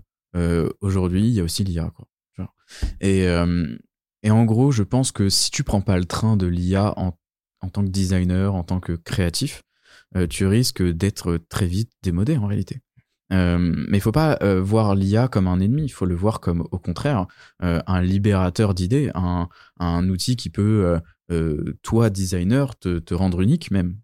aujourd'hui il y a aussi l'IA quoi. Genre. Et et en gros, je pense que si tu prends pas le train de l'IA en, en tant que designer, en tant que créatif, tu risques d'être très vite démodé en réalité. Euh, mais il faut pas euh, voir l'IA comme un ennemi, il faut le voir comme au contraire euh, un libérateur d'idées, un, un outil qui peut, toi designer, te, te rendre unique même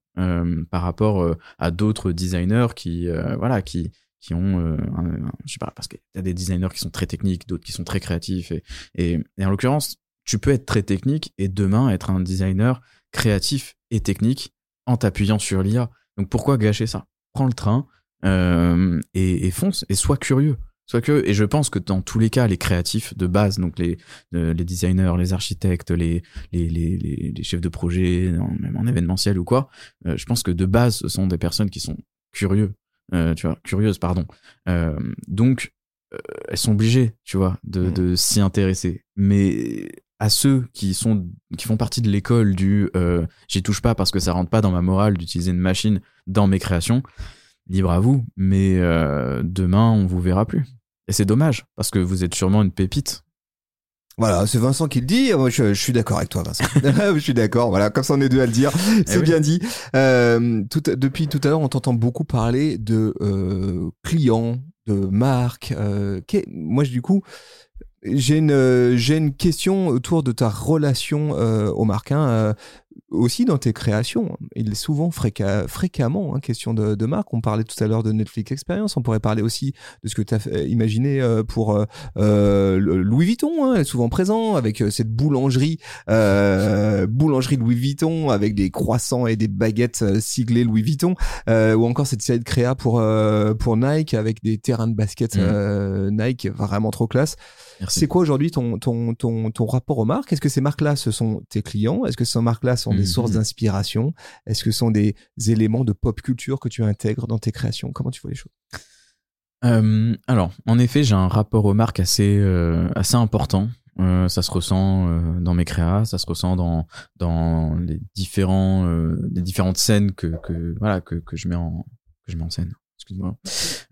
par rapport à d'autres designers qui, voilà, qui, qui ont, un- je sais pas, parce qu'il y a des designers qui sont très techniques, d'autres qui sont très créatifs, et, et, et en l'occurrence, tu peux être très technique et demain être un designer créatif et technique en t'appuyant sur l'IA. Donc pourquoi gâcher ça? Prends le train euh, et, et fonce et sois curieux. Sois curieux. Et je pense que dans tous les cas, les créatifs de base, donc les, euh, les designers, les architectes, les, les, les, chefs de projet, même en événementiel ou quoi, euh, je pense que de base, ce sont des personnes qui sont curieux, euh, tu vois, curieuses, pardon. Donc, elles sont obligées, tu vois, de, Mm. de s'y intéresser. Mais à ceux qui sont qui font partie de l'école du euh, j'y touche pas parce que ça rentre pas dans ma morale d'utiliser une machine dans mes créations, libre à vous. Mais euh, demain, on vous verra plus. Et c'est dommage parce que vous êtes sûrement une pépite. Voilà, c'est Vincent qui le dit. Moi, je, je suis d'accord avec toi, Vincent. je suis d'accord. Voilà, comme ça, on est deux à le dire. C'est oui. bien dit. Euh, tout, depuis tout à l'heure, on t'entend beaucoup parler de euh, clients, de marques. Euh, moi, du coup, j'ai une, j'ai une question autour de ta relation aux marques. hein, aussi dans tes créations, il est souvent fréquemment, fréquemment hein, question de, de marque. On parlait tout à l'heure de Netflix Experience. On pourrait parler aussi de ce que tu as fait- imaginé euh, pour euh, euh, Louis Vuitton, hein, souvent présent avec euh, cette boulangerie, euh, boulangerie Louis Vuitton avec des croissants et des baguettes siglées Louis Vuitton, euh, ou encore cette série de créa pour euh, pour Nike avec des terrains de basket euh, Nike vraiment trop classe. C'est quoi aujourd'hui ton, ton, ton, ton rapport aux marques? Est-ce que ces marques-là, ce sont tes clients? Est-ce que ces marques-là sont des Mhm. sources d'inspiration? Est-ce que ce sont des éléments de pop culture que tu intègres dans tes créations? Comment tu vois les choses? Euh, alors, en effet, j'ai un rapport aux marques assez euh, assez important. Euh, ça se ressent euh, dans mes créas, ça se ressent dans dans les différents euh, les différentes scènes que que voilà que que je mets en que je mets en scène. Excuse-moi.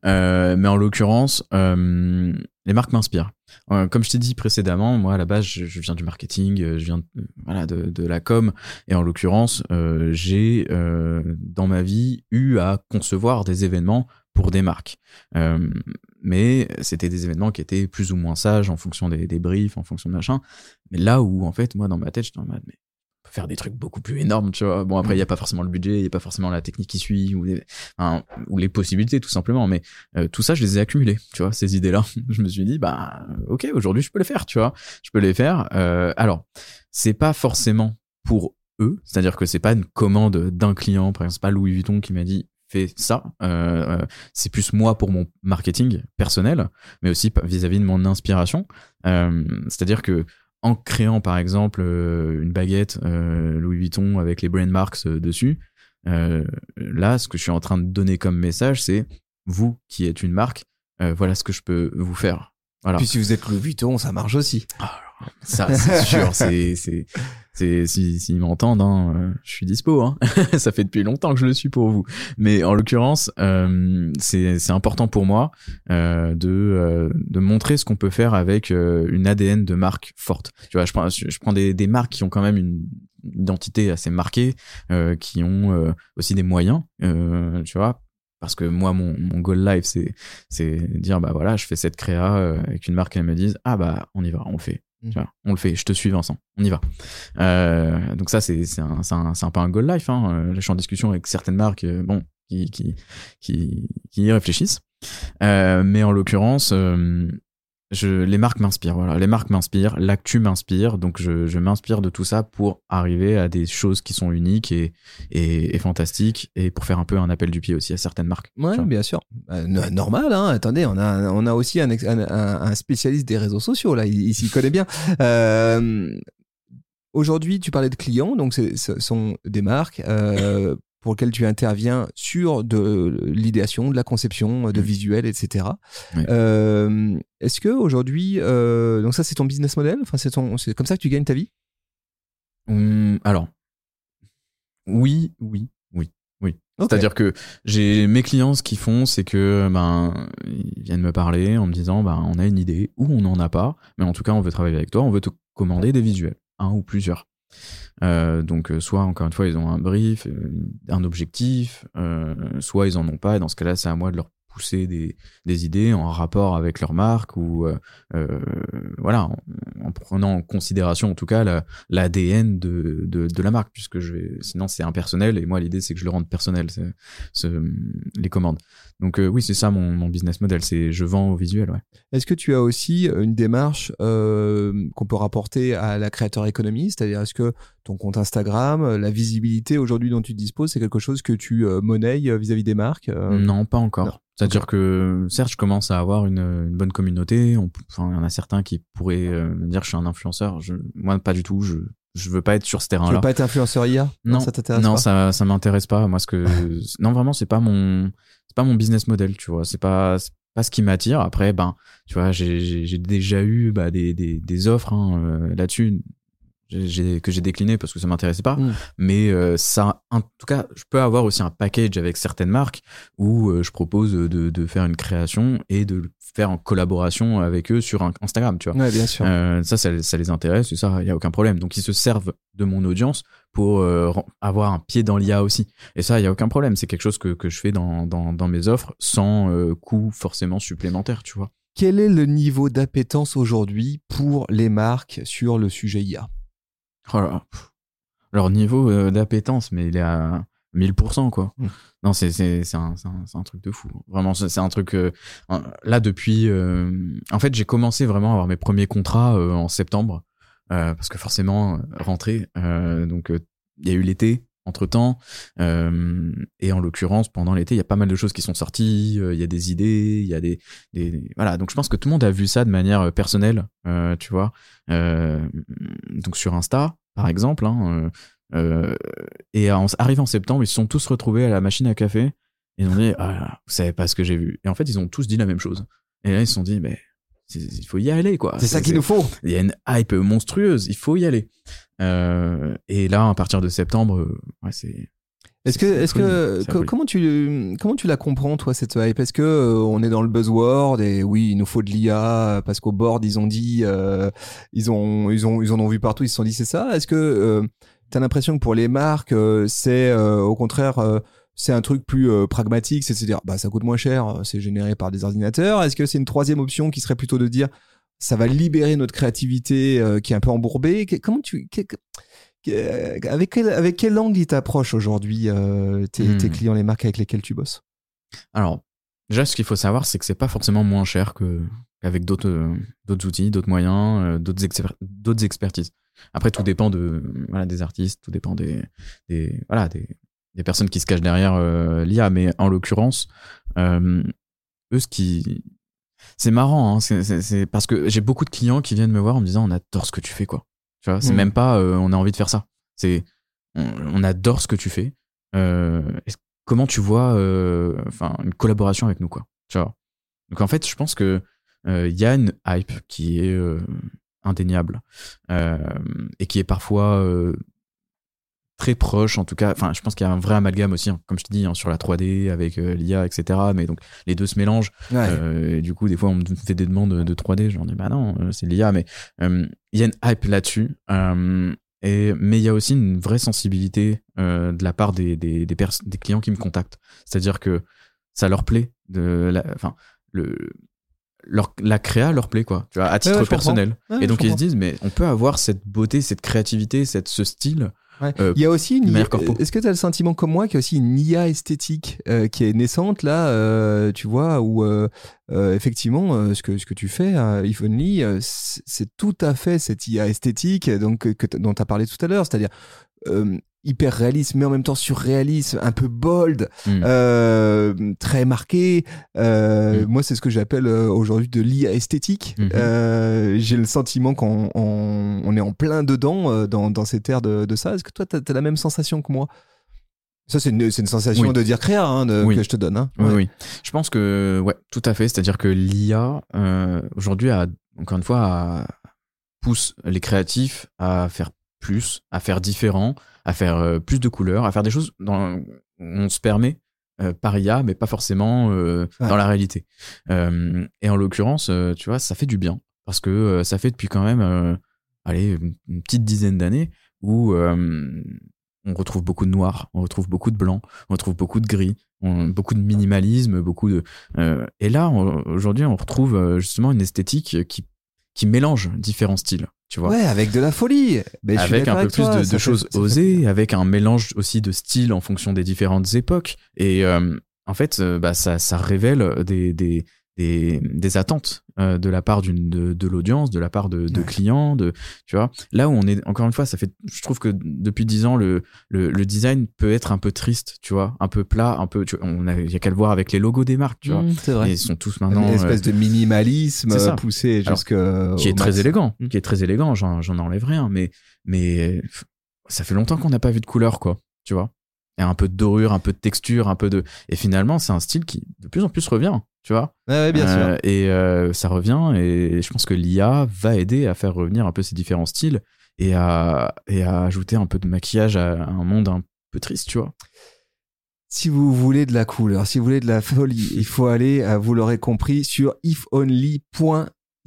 Euh, mais en l'occurrence, euh, les marques m'inspirent. Euh, comme je t'ai dit précédemment, moi à la base, je, je viens du marketing, euh, je viens de, voilà de, de la com, et en l'occurrence, euh, j'ai euh, dans ma vie eu à concevoir des événements pour des marques. Euh, mais c'était des événements qui étaient plus ou moins sages en fonction des, des briefs, en fonction de machin. Mais là où, en fait, moi, dans ma tête, en mode, mais faire des trucs beaucoup plus énormes, tu vois. Bon, après, il y a pas forcément le budget, il y a pas forcément la technique qui suit ou, les, ou les possibilités, tout simplement. Mais euh, tout ça, je les ai accumulés, tu vois, ces idées-là. je me suis dit, bah, ok, aujourd'hui, je peux les faire, tu vois. Je peux les faire. Euh, alors, c'est pas forcément pour eux, c'est-à-dire que c'est pas une commande d'un client, par exemple, c'est pas Louis Vuitton qui m'a dit fais ça. Euh, c'est plus moi pour mon marketing personnel, mais aussi vis-à-vis de mon inspiration. Euh, c'est-à-dire que en créant par exemple euh, une baguette euh, Louis Vuitton avec les brand marks euh, dessus, là, ce que je suis en train de donner comme message, c'est vous qui êtes une marque, voilà ce que je peux vous faire. Voilà. Puis si vous êtes Louis Vuitton, ça marche aussi. Ah, ça, c'est sûr. c'est, c'est, c'est, si, s'ils m'entendent, hein, euh, je suis dispo. Hein. ça fait depuis longtemps que je le suis pour vous. Mais en l'occurrence, euh, c'est, c'est important pour moi euh, de, euh, de montrer ce qu'on peut faire avec euh, une ADN de marque forte. Tu vois, je prends, je prends des, des marques qui ont quand même une identité assez marquée, qui ont aussi des moyens. tu vois, parce que moi mon, mon goal life c'est c'est dire bah voilà je fais cette créa avec une marque elle me dise ah bah on y va on le vois, on le fait, je te suis Vincent, on y va. Euh, donc ça c'est un, un, un peu un goal life. Hein. Là, je suis en discussion avec certaines marques, euh, bon, qui qui qui, qui y réfléchissent. Euh, mais en l'occurrence, euh, je, les marques m'inspirent, voilà. Les marques m'inspirent, l'actu m'inspire, donc je, je m'inspire de tout ça pour arriver à des choses qui sont uniques et, et, et, fantastiques et pour faire un peu un appel du pied aussi à certaines marques. Ouais, bien sûr. Euh, normal, hein. Attendez, on a, on a aussi un, un, un spécialiste des réseaux sociaux, là. Il, il s'y connaît bien. Euh, Aujourd'hui, tu parlais de clients, donc ce sont des marques. Euh, pour lequel tu interviens sur de l'idéation, de la conception, de mmh. visuels, etc. Oui. Euh, Est-ce que aujourd'hui, euh, donc ça c'est ton business model, enfin c'est c'est comme ça que tu gagnes ta vie? Mmh, Alors, oui, oui, oui, oui. Okay. C'est-à-dire que j'ai mes clients, ce qu'ils font, c'est que ben ils viennent me parler en me disant, ben on a une idée ou on n'en a pas, mais en tout cas on veut travailler avec toi, on veut te commander des visuels, un ou plusieurs. Euh, donc soit encore une fois ils ont un brief, un objectif, euh, soit ils en ont pas et dans ce cas-là c'est à moi de leur pousser des, des idées en rapport avec leur marque ou euh, euh voilà en, en, prenant en considération en tout cas l'ADN la, de, de, de, la marque puisque je vais sinon c'est impersonnel et moi l'idée c'est que je le rende personnel ce, les commandes donc euh, oui c'est ça mon, mon, business model c'est je vends au visuel ouais. est-ce que tu as aussi une démarche euh, qu'on peut rapporter à la créateur économie c'est-à-dire est-ce que ton compte Instagram la visibilité aujourd'hui dont tu disposes c'est quelque chose que tu euh, monnaies vis-à-vis -vis des marques non pas encore c'est-à-dire que certes, je commence à avoir une, une bonne communauté. On, enfin, il y en a certains qui pourraient euh, me dire que je suis un influenceur. Je, moi, pas du tout. Je je veux pas être sur ce terrain-là. Tu veux pas être influenceur IA Non, non ça t'intéresse Non, pas? ça ça m'intéresse pas. Moi, ce que non vraiment, c'est pas mon c'est pas mon business model. Tu vois, c'est pas pas ce qui m'attire. Après, ben, tu vois, j'ai déjà eu bah, des, des des offres hein, euh, là-dessus que j'ai décliné parce que ça m'intéressait pas mmh. mais euh, ça en tout cas je peux avoir aussi un package avec certaines marques où euh, je propose de, de faire une création et de le faire en collaboration avec eux sur un Instagram tu vois ouais, bien sûr euh, ça, ça, ça les intéresse et ça il y a aucun problème donc ils se servent de mon audience pour euh, avoir un pied dans l'IA aussi et ça il y a aucun problème c'est quelque chose que que je fais dans dans, dans mes offres sans euh, coût forcément supplémentaire tu vois quel est le niveau d'appétence aujourd'hui pour les marques sur le sujet IA Oh là, leur niveau euh, d'appétence, mais il est à 1000%, quoi. Mmh. Non, c'est, c'est, c'est, un, c'est, un, un truc de fou. Vraiment, c'est, c'est un truc. Euh, là, depuis. En fait, j'ai commencé vraiment à avoir mes premiers contrats en septembre. Parce que forcément, rentrée. donc, il y a eu l'été entre temps. Euh, et en l'occurrence, pendant l'été, il y a pas mal de choses qui sont sorties. Euh, il y a des idées, il y a des, des, voilà. Donc je pense que tout le monde a vu ça de manière euh, personnelle, euh, tu vois. Euh, donc sur Insta, par exemple. Hein, et en, arrivé en septembre, ils se sont tous retrouvés à la machine à café. Et ils ont dit, ah, vous savez pas ce que j'ai vu. Et en fait, ils ont tous dit la même chose. Et là, ils se sont dit, mais il faut y aller quoi. C'est ça qu'il nous faut. Il y a une hype monstrueuse, il faut y aller. Euh, et là, à partir de septembre, euh, ouais, c'est. Est-ce que, est-ce que, comment tu, comment tu la comprends toi cette hype? Est-ce que euh, on est dans le buzzword et oui, il nous faut de l'IA parce qu'au board ils ont dit, euh, ils ont, ils ont, ils en ont vu partout, ils se sont dit c'est ça? Est-ce que tu as l'impression que pour les marques, c'est au contraire c'est un truc plus euh, pragmatique, c'est de se dire bah ça coûte moins cher, c'est généré par des ordinateurs. Est-ce que c'est une troisième option qui serait plutôt de dire ça va libérer notre créativité euh, qui est un peu embourbée? Comment tu Euh, avec quel, avec quelle langue ils t'approchent aujourd'hui, euh, tes, Hmm. tes clients, les marques avec lesquelles tu bosses? Alors, déjà, ce qu'il faut savoir, c'est que c'est pas forcément moins cher que qu'avec d'autres euh, d'autres outils, d'autres moyens, euh, d'autres exper- d'autres expertises. Après, tout dépend de voilà des artistes, tout dépend des des voilà des, des personnes qui se cachent derrière euh, l'IA. Mais en l'occurrence, euh, eux, ce qui c'est marrant, hein, c'est- parce que j'ai beaucoup de clients qui viennent me voir en me disant on adore ce que tu fais quoi. Tu vois, c'est Mm. même pas euh, on a envie de faire ça. C'est on, on adore ce que tu fais. Comment tu vois enfin une collaboration avec nous quoi. Tu vois? Donc en fait, je pense que il y a une hype qui est indéniable et qui est parfois très proche en tout cas enfin je pense qu'il y a un vrai amalgame aussi hein, comme je te dis hein, sur la 3D avec euh, l'IA etc mais donc les deux se mélangent euh, et du coup, des fois, on me fait des demandes de 3D. J'en dis, bah non, euh, c'est l'IA. Mais il y a une hype là-dessus. Et, mais il y a aussi une vraie sensibilité de la part des, des, des, pers- des clients qui me contactent. C'est-à-dire que ça leur plaît. De enfin, le, leur, la créa leur plaît, quoi. Tu vois, à titre ouais, personnel. Ouais, et donc, ils se disent, mais on peut avoir cette beauté, cette créativité, cette, ce style. Ouais. euh, Il y a aussi une. Est-ce que tu as le sentiment comme moi qu'il y a aussi une IA esthétique euh, qui est naissante là, euh, tu vois, où euh, euh, effectivement euh, ce que ce que tu fais à If Only, euh, c'est tout à fait cette IA esthétique donc que- dont tu as parlé tout à l'heure, c'est-à-dire euh, hyper réaliste mais en même temps surréaliste, un peu bold, Mm. euh, très marqué. Euh, Mm. Moi, c'est ce que j'appelle euh, aujourd'hui de l'IA esthétique. Mhm. Euh, J'ai le sentiment qu'on on, on est en plein dedans dans, dans cette ère de, de ça. Est-ce que toi, tu as, la même sensation que moi? Ça, c'est une, c'est une sensation Oui. de dire créa hein, de- Oui. que je te donne. Hein. Oui, Ouais. oui. Je pense que, ouais, tout à fait. C'est-à-dire que l'IA, aujourd'hui, a, encore une fois, a- pousse les créatifs à faire plus, à faire différent, à faire euh, plus de couleurs, à faire des choses dont on se permet euh, par IA, mais pas forcément euh, Ouais. dans la réalité. Euh, et en l'occurrence, tu vois, ça fait du bien. Parce que ça fait depuis quand même, allez, une, petite dizaine d'années où on retrouve beaucoup de noir, on retrouve beaucoup de blanc, on retrouve beaucoup de gris, on- beaucoup de minimalisme, beaucoup de. et là, aujourd'hui, on retrouve justement une esthétique qui, qui mélange différents styles, tu vois. Ouais, avec de la folie. Mais je suis avec un peu plus toi, de, choses fait- osées, avec un mélange aussi de styles en fonction des différentes époques. Et euh, en fait, euh, bah, ça, ça révèle des, des, des, des attentes euh, de la part d'une de, de l'audience, de la part de, de Ouais. clients, de tu vois. Là où on est encore une fois, ça fait, je trouve que depuis dix ans, le, le, le design peut être un peu triste, tu vois, un peu plat, un peu. Tu vois, on a, il y a qu'à le voir avec les logos des marques, tu vois. Mmh, c'est vrai. Et ils sont tous maintenant Une euh, espèce de minimalisme euh, poussé jusque qui est très max. élégant, Mm. qui est très élégant, j'en, j'en enlève rien, mais, mais ça fait longtemps qu'on n'a pas vu de couleur, quoi, tu vois. Et un peu de dorure, un peu de texture, un peu de. Et finalement, c'est un style qui de plus en plus revient, tu vois. Ouais, ouais, bien Euh, sûr. Et euh, ça revient, et je pense que l'IA va aider à faire revenir un peu ces différents styles et à, et à ajouter un peu de maquillage à un monde un peu triste, tu vois. Si vous voulez de la couleur, si vous voulez de la folie, il faut aller, euh, vous l'aurez compris, sur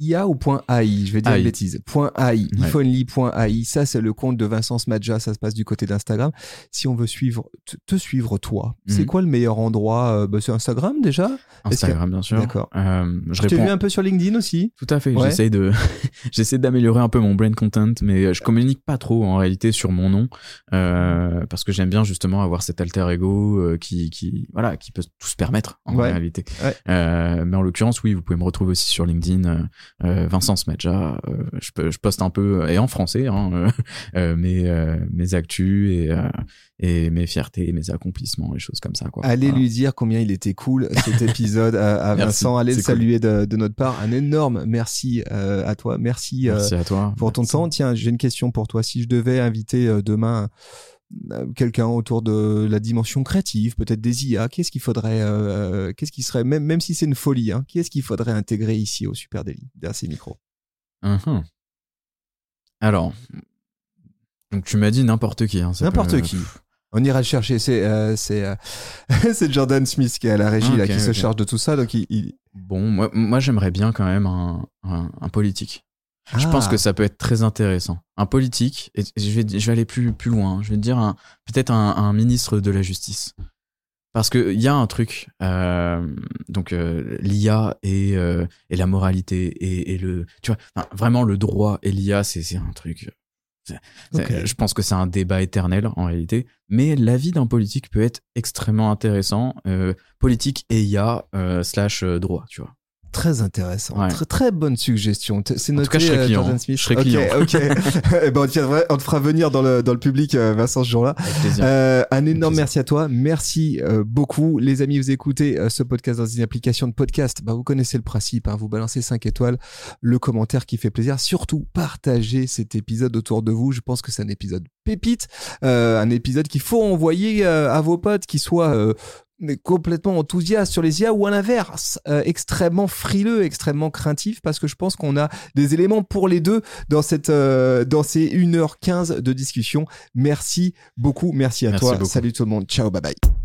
ifonly.ia ou .ai, je vais dire AI. une bêtise. .ai, Ouais. ifonly.ai, ça c'est le compte de Vincent Smadja, ça se passe du côté d'Instagram. Si on veut suivre, te, te suivre toi, c'est Mhm. quoi le meilleur endroit? Euh, bah, C'est Instagram déjà que- Instagram, bien sûr. D'accord. Euh, je Je t'ai vu un peu sur LinkedIn aussi Tout à fait. Ouais. J'essaie de, j'essaie d'améliorer un peu mon brand content, mais je communique pas trop en réalité sur mon nom euh, parce que j'aime bien justement avoir cet alter ego euh, qui, qui, voilà, qui peut tout se permettre en Ouais. réalité. Ouais. Euh, mais en l'occurrence, oui, vous pouvez me retrouver aussi sur LinkedIn, euh, euh, Vincent Smadja. Euh, je, peux, je poste un peu et en français hein, euh, euh, mes, euh, mes actus et, euh, et mes fiertés, mes accomplissements, et choses comme ça. Quoi. Allez Voilà. lui dire combien il était cool cet épisode à, Vincent. Allez le cool. saluer de, de notre part. Un énorme merci euh, à toi. Merci, euh, Merci à toi. pour ton Merci. temps. Tiens, j'ai une question pour toi. Si je devais inviter euh, demain euh, quelqu'un autour de la dimension créative, peut-être des IA, qu'est-ce qu'il faudrait, euh, euh, qu'est-ce qui serait, même, même si c'est une folie, hein, qu'est-ce qu'il faudrait intégrer ici au Super Daily, derrière ces micros? Alors, donc tu m'as dit n'importe qui. Hein, N'importe peut- qui. On ira le chercher. C'est euh, c'est euh, c'est Jordan Smith qui est à la régie là, qui se charge de tout ça. Donc il, il- Bon, moi, moi j'aimerais bien quand même un, un, un politique. Je Ah. pense que ça peut être très intéressant. Un politique, et je vais, je vais aller plus, plus loin. hein. Je vais te dire peut-être un, un ministre de la justice. Parce qu'il y a un truc, euh, donc euh, l'IA et, euh, et la moralité et, et le, tu vois, enfin, vraiment le droit et l'IA, c'est un truc Je pense que c'est un débat éternel en réalité, mais l'avis d'un politique peut être extrêmement intéressant. euh, politique et IA euh, slash droit, tu vois. Très intéressant. Ouais. Très, très bonne suggestion. C'est En noté, tout cas, je serai euh, client. Smith. Je serai client. Ok, Eh ben, on, te tiendra- on te fera venir dans le, dans le public, euh, Vincent, ce jour-là. Euh, un énorme merci à toi. Merci euh, beaucoup. Les amis, vous écoutez euh, ce podcast dans une application de podcast. Bah, vous connaissez le principe. hein. vous balancez 5 étoiles, le commentaire qui fait plaisir. Surtout, partagez cet épisode autour de vous. Je pense que c'est un épisode pépite. Un épisode qu'il faut envoyer à vos potes qui soient euh, mais complètement enthousiastes sur les IA ou à l'inverse, euh, extrêmement frileux, extrêmement craintifs parce que je pense qu'on a des éléments pour les deux dans cette euh, dans ces 1h15 de discussion. Merci beaucoup, merci à Merci toi. beaucoup. Salut tout le monde. Ciao, bye bye.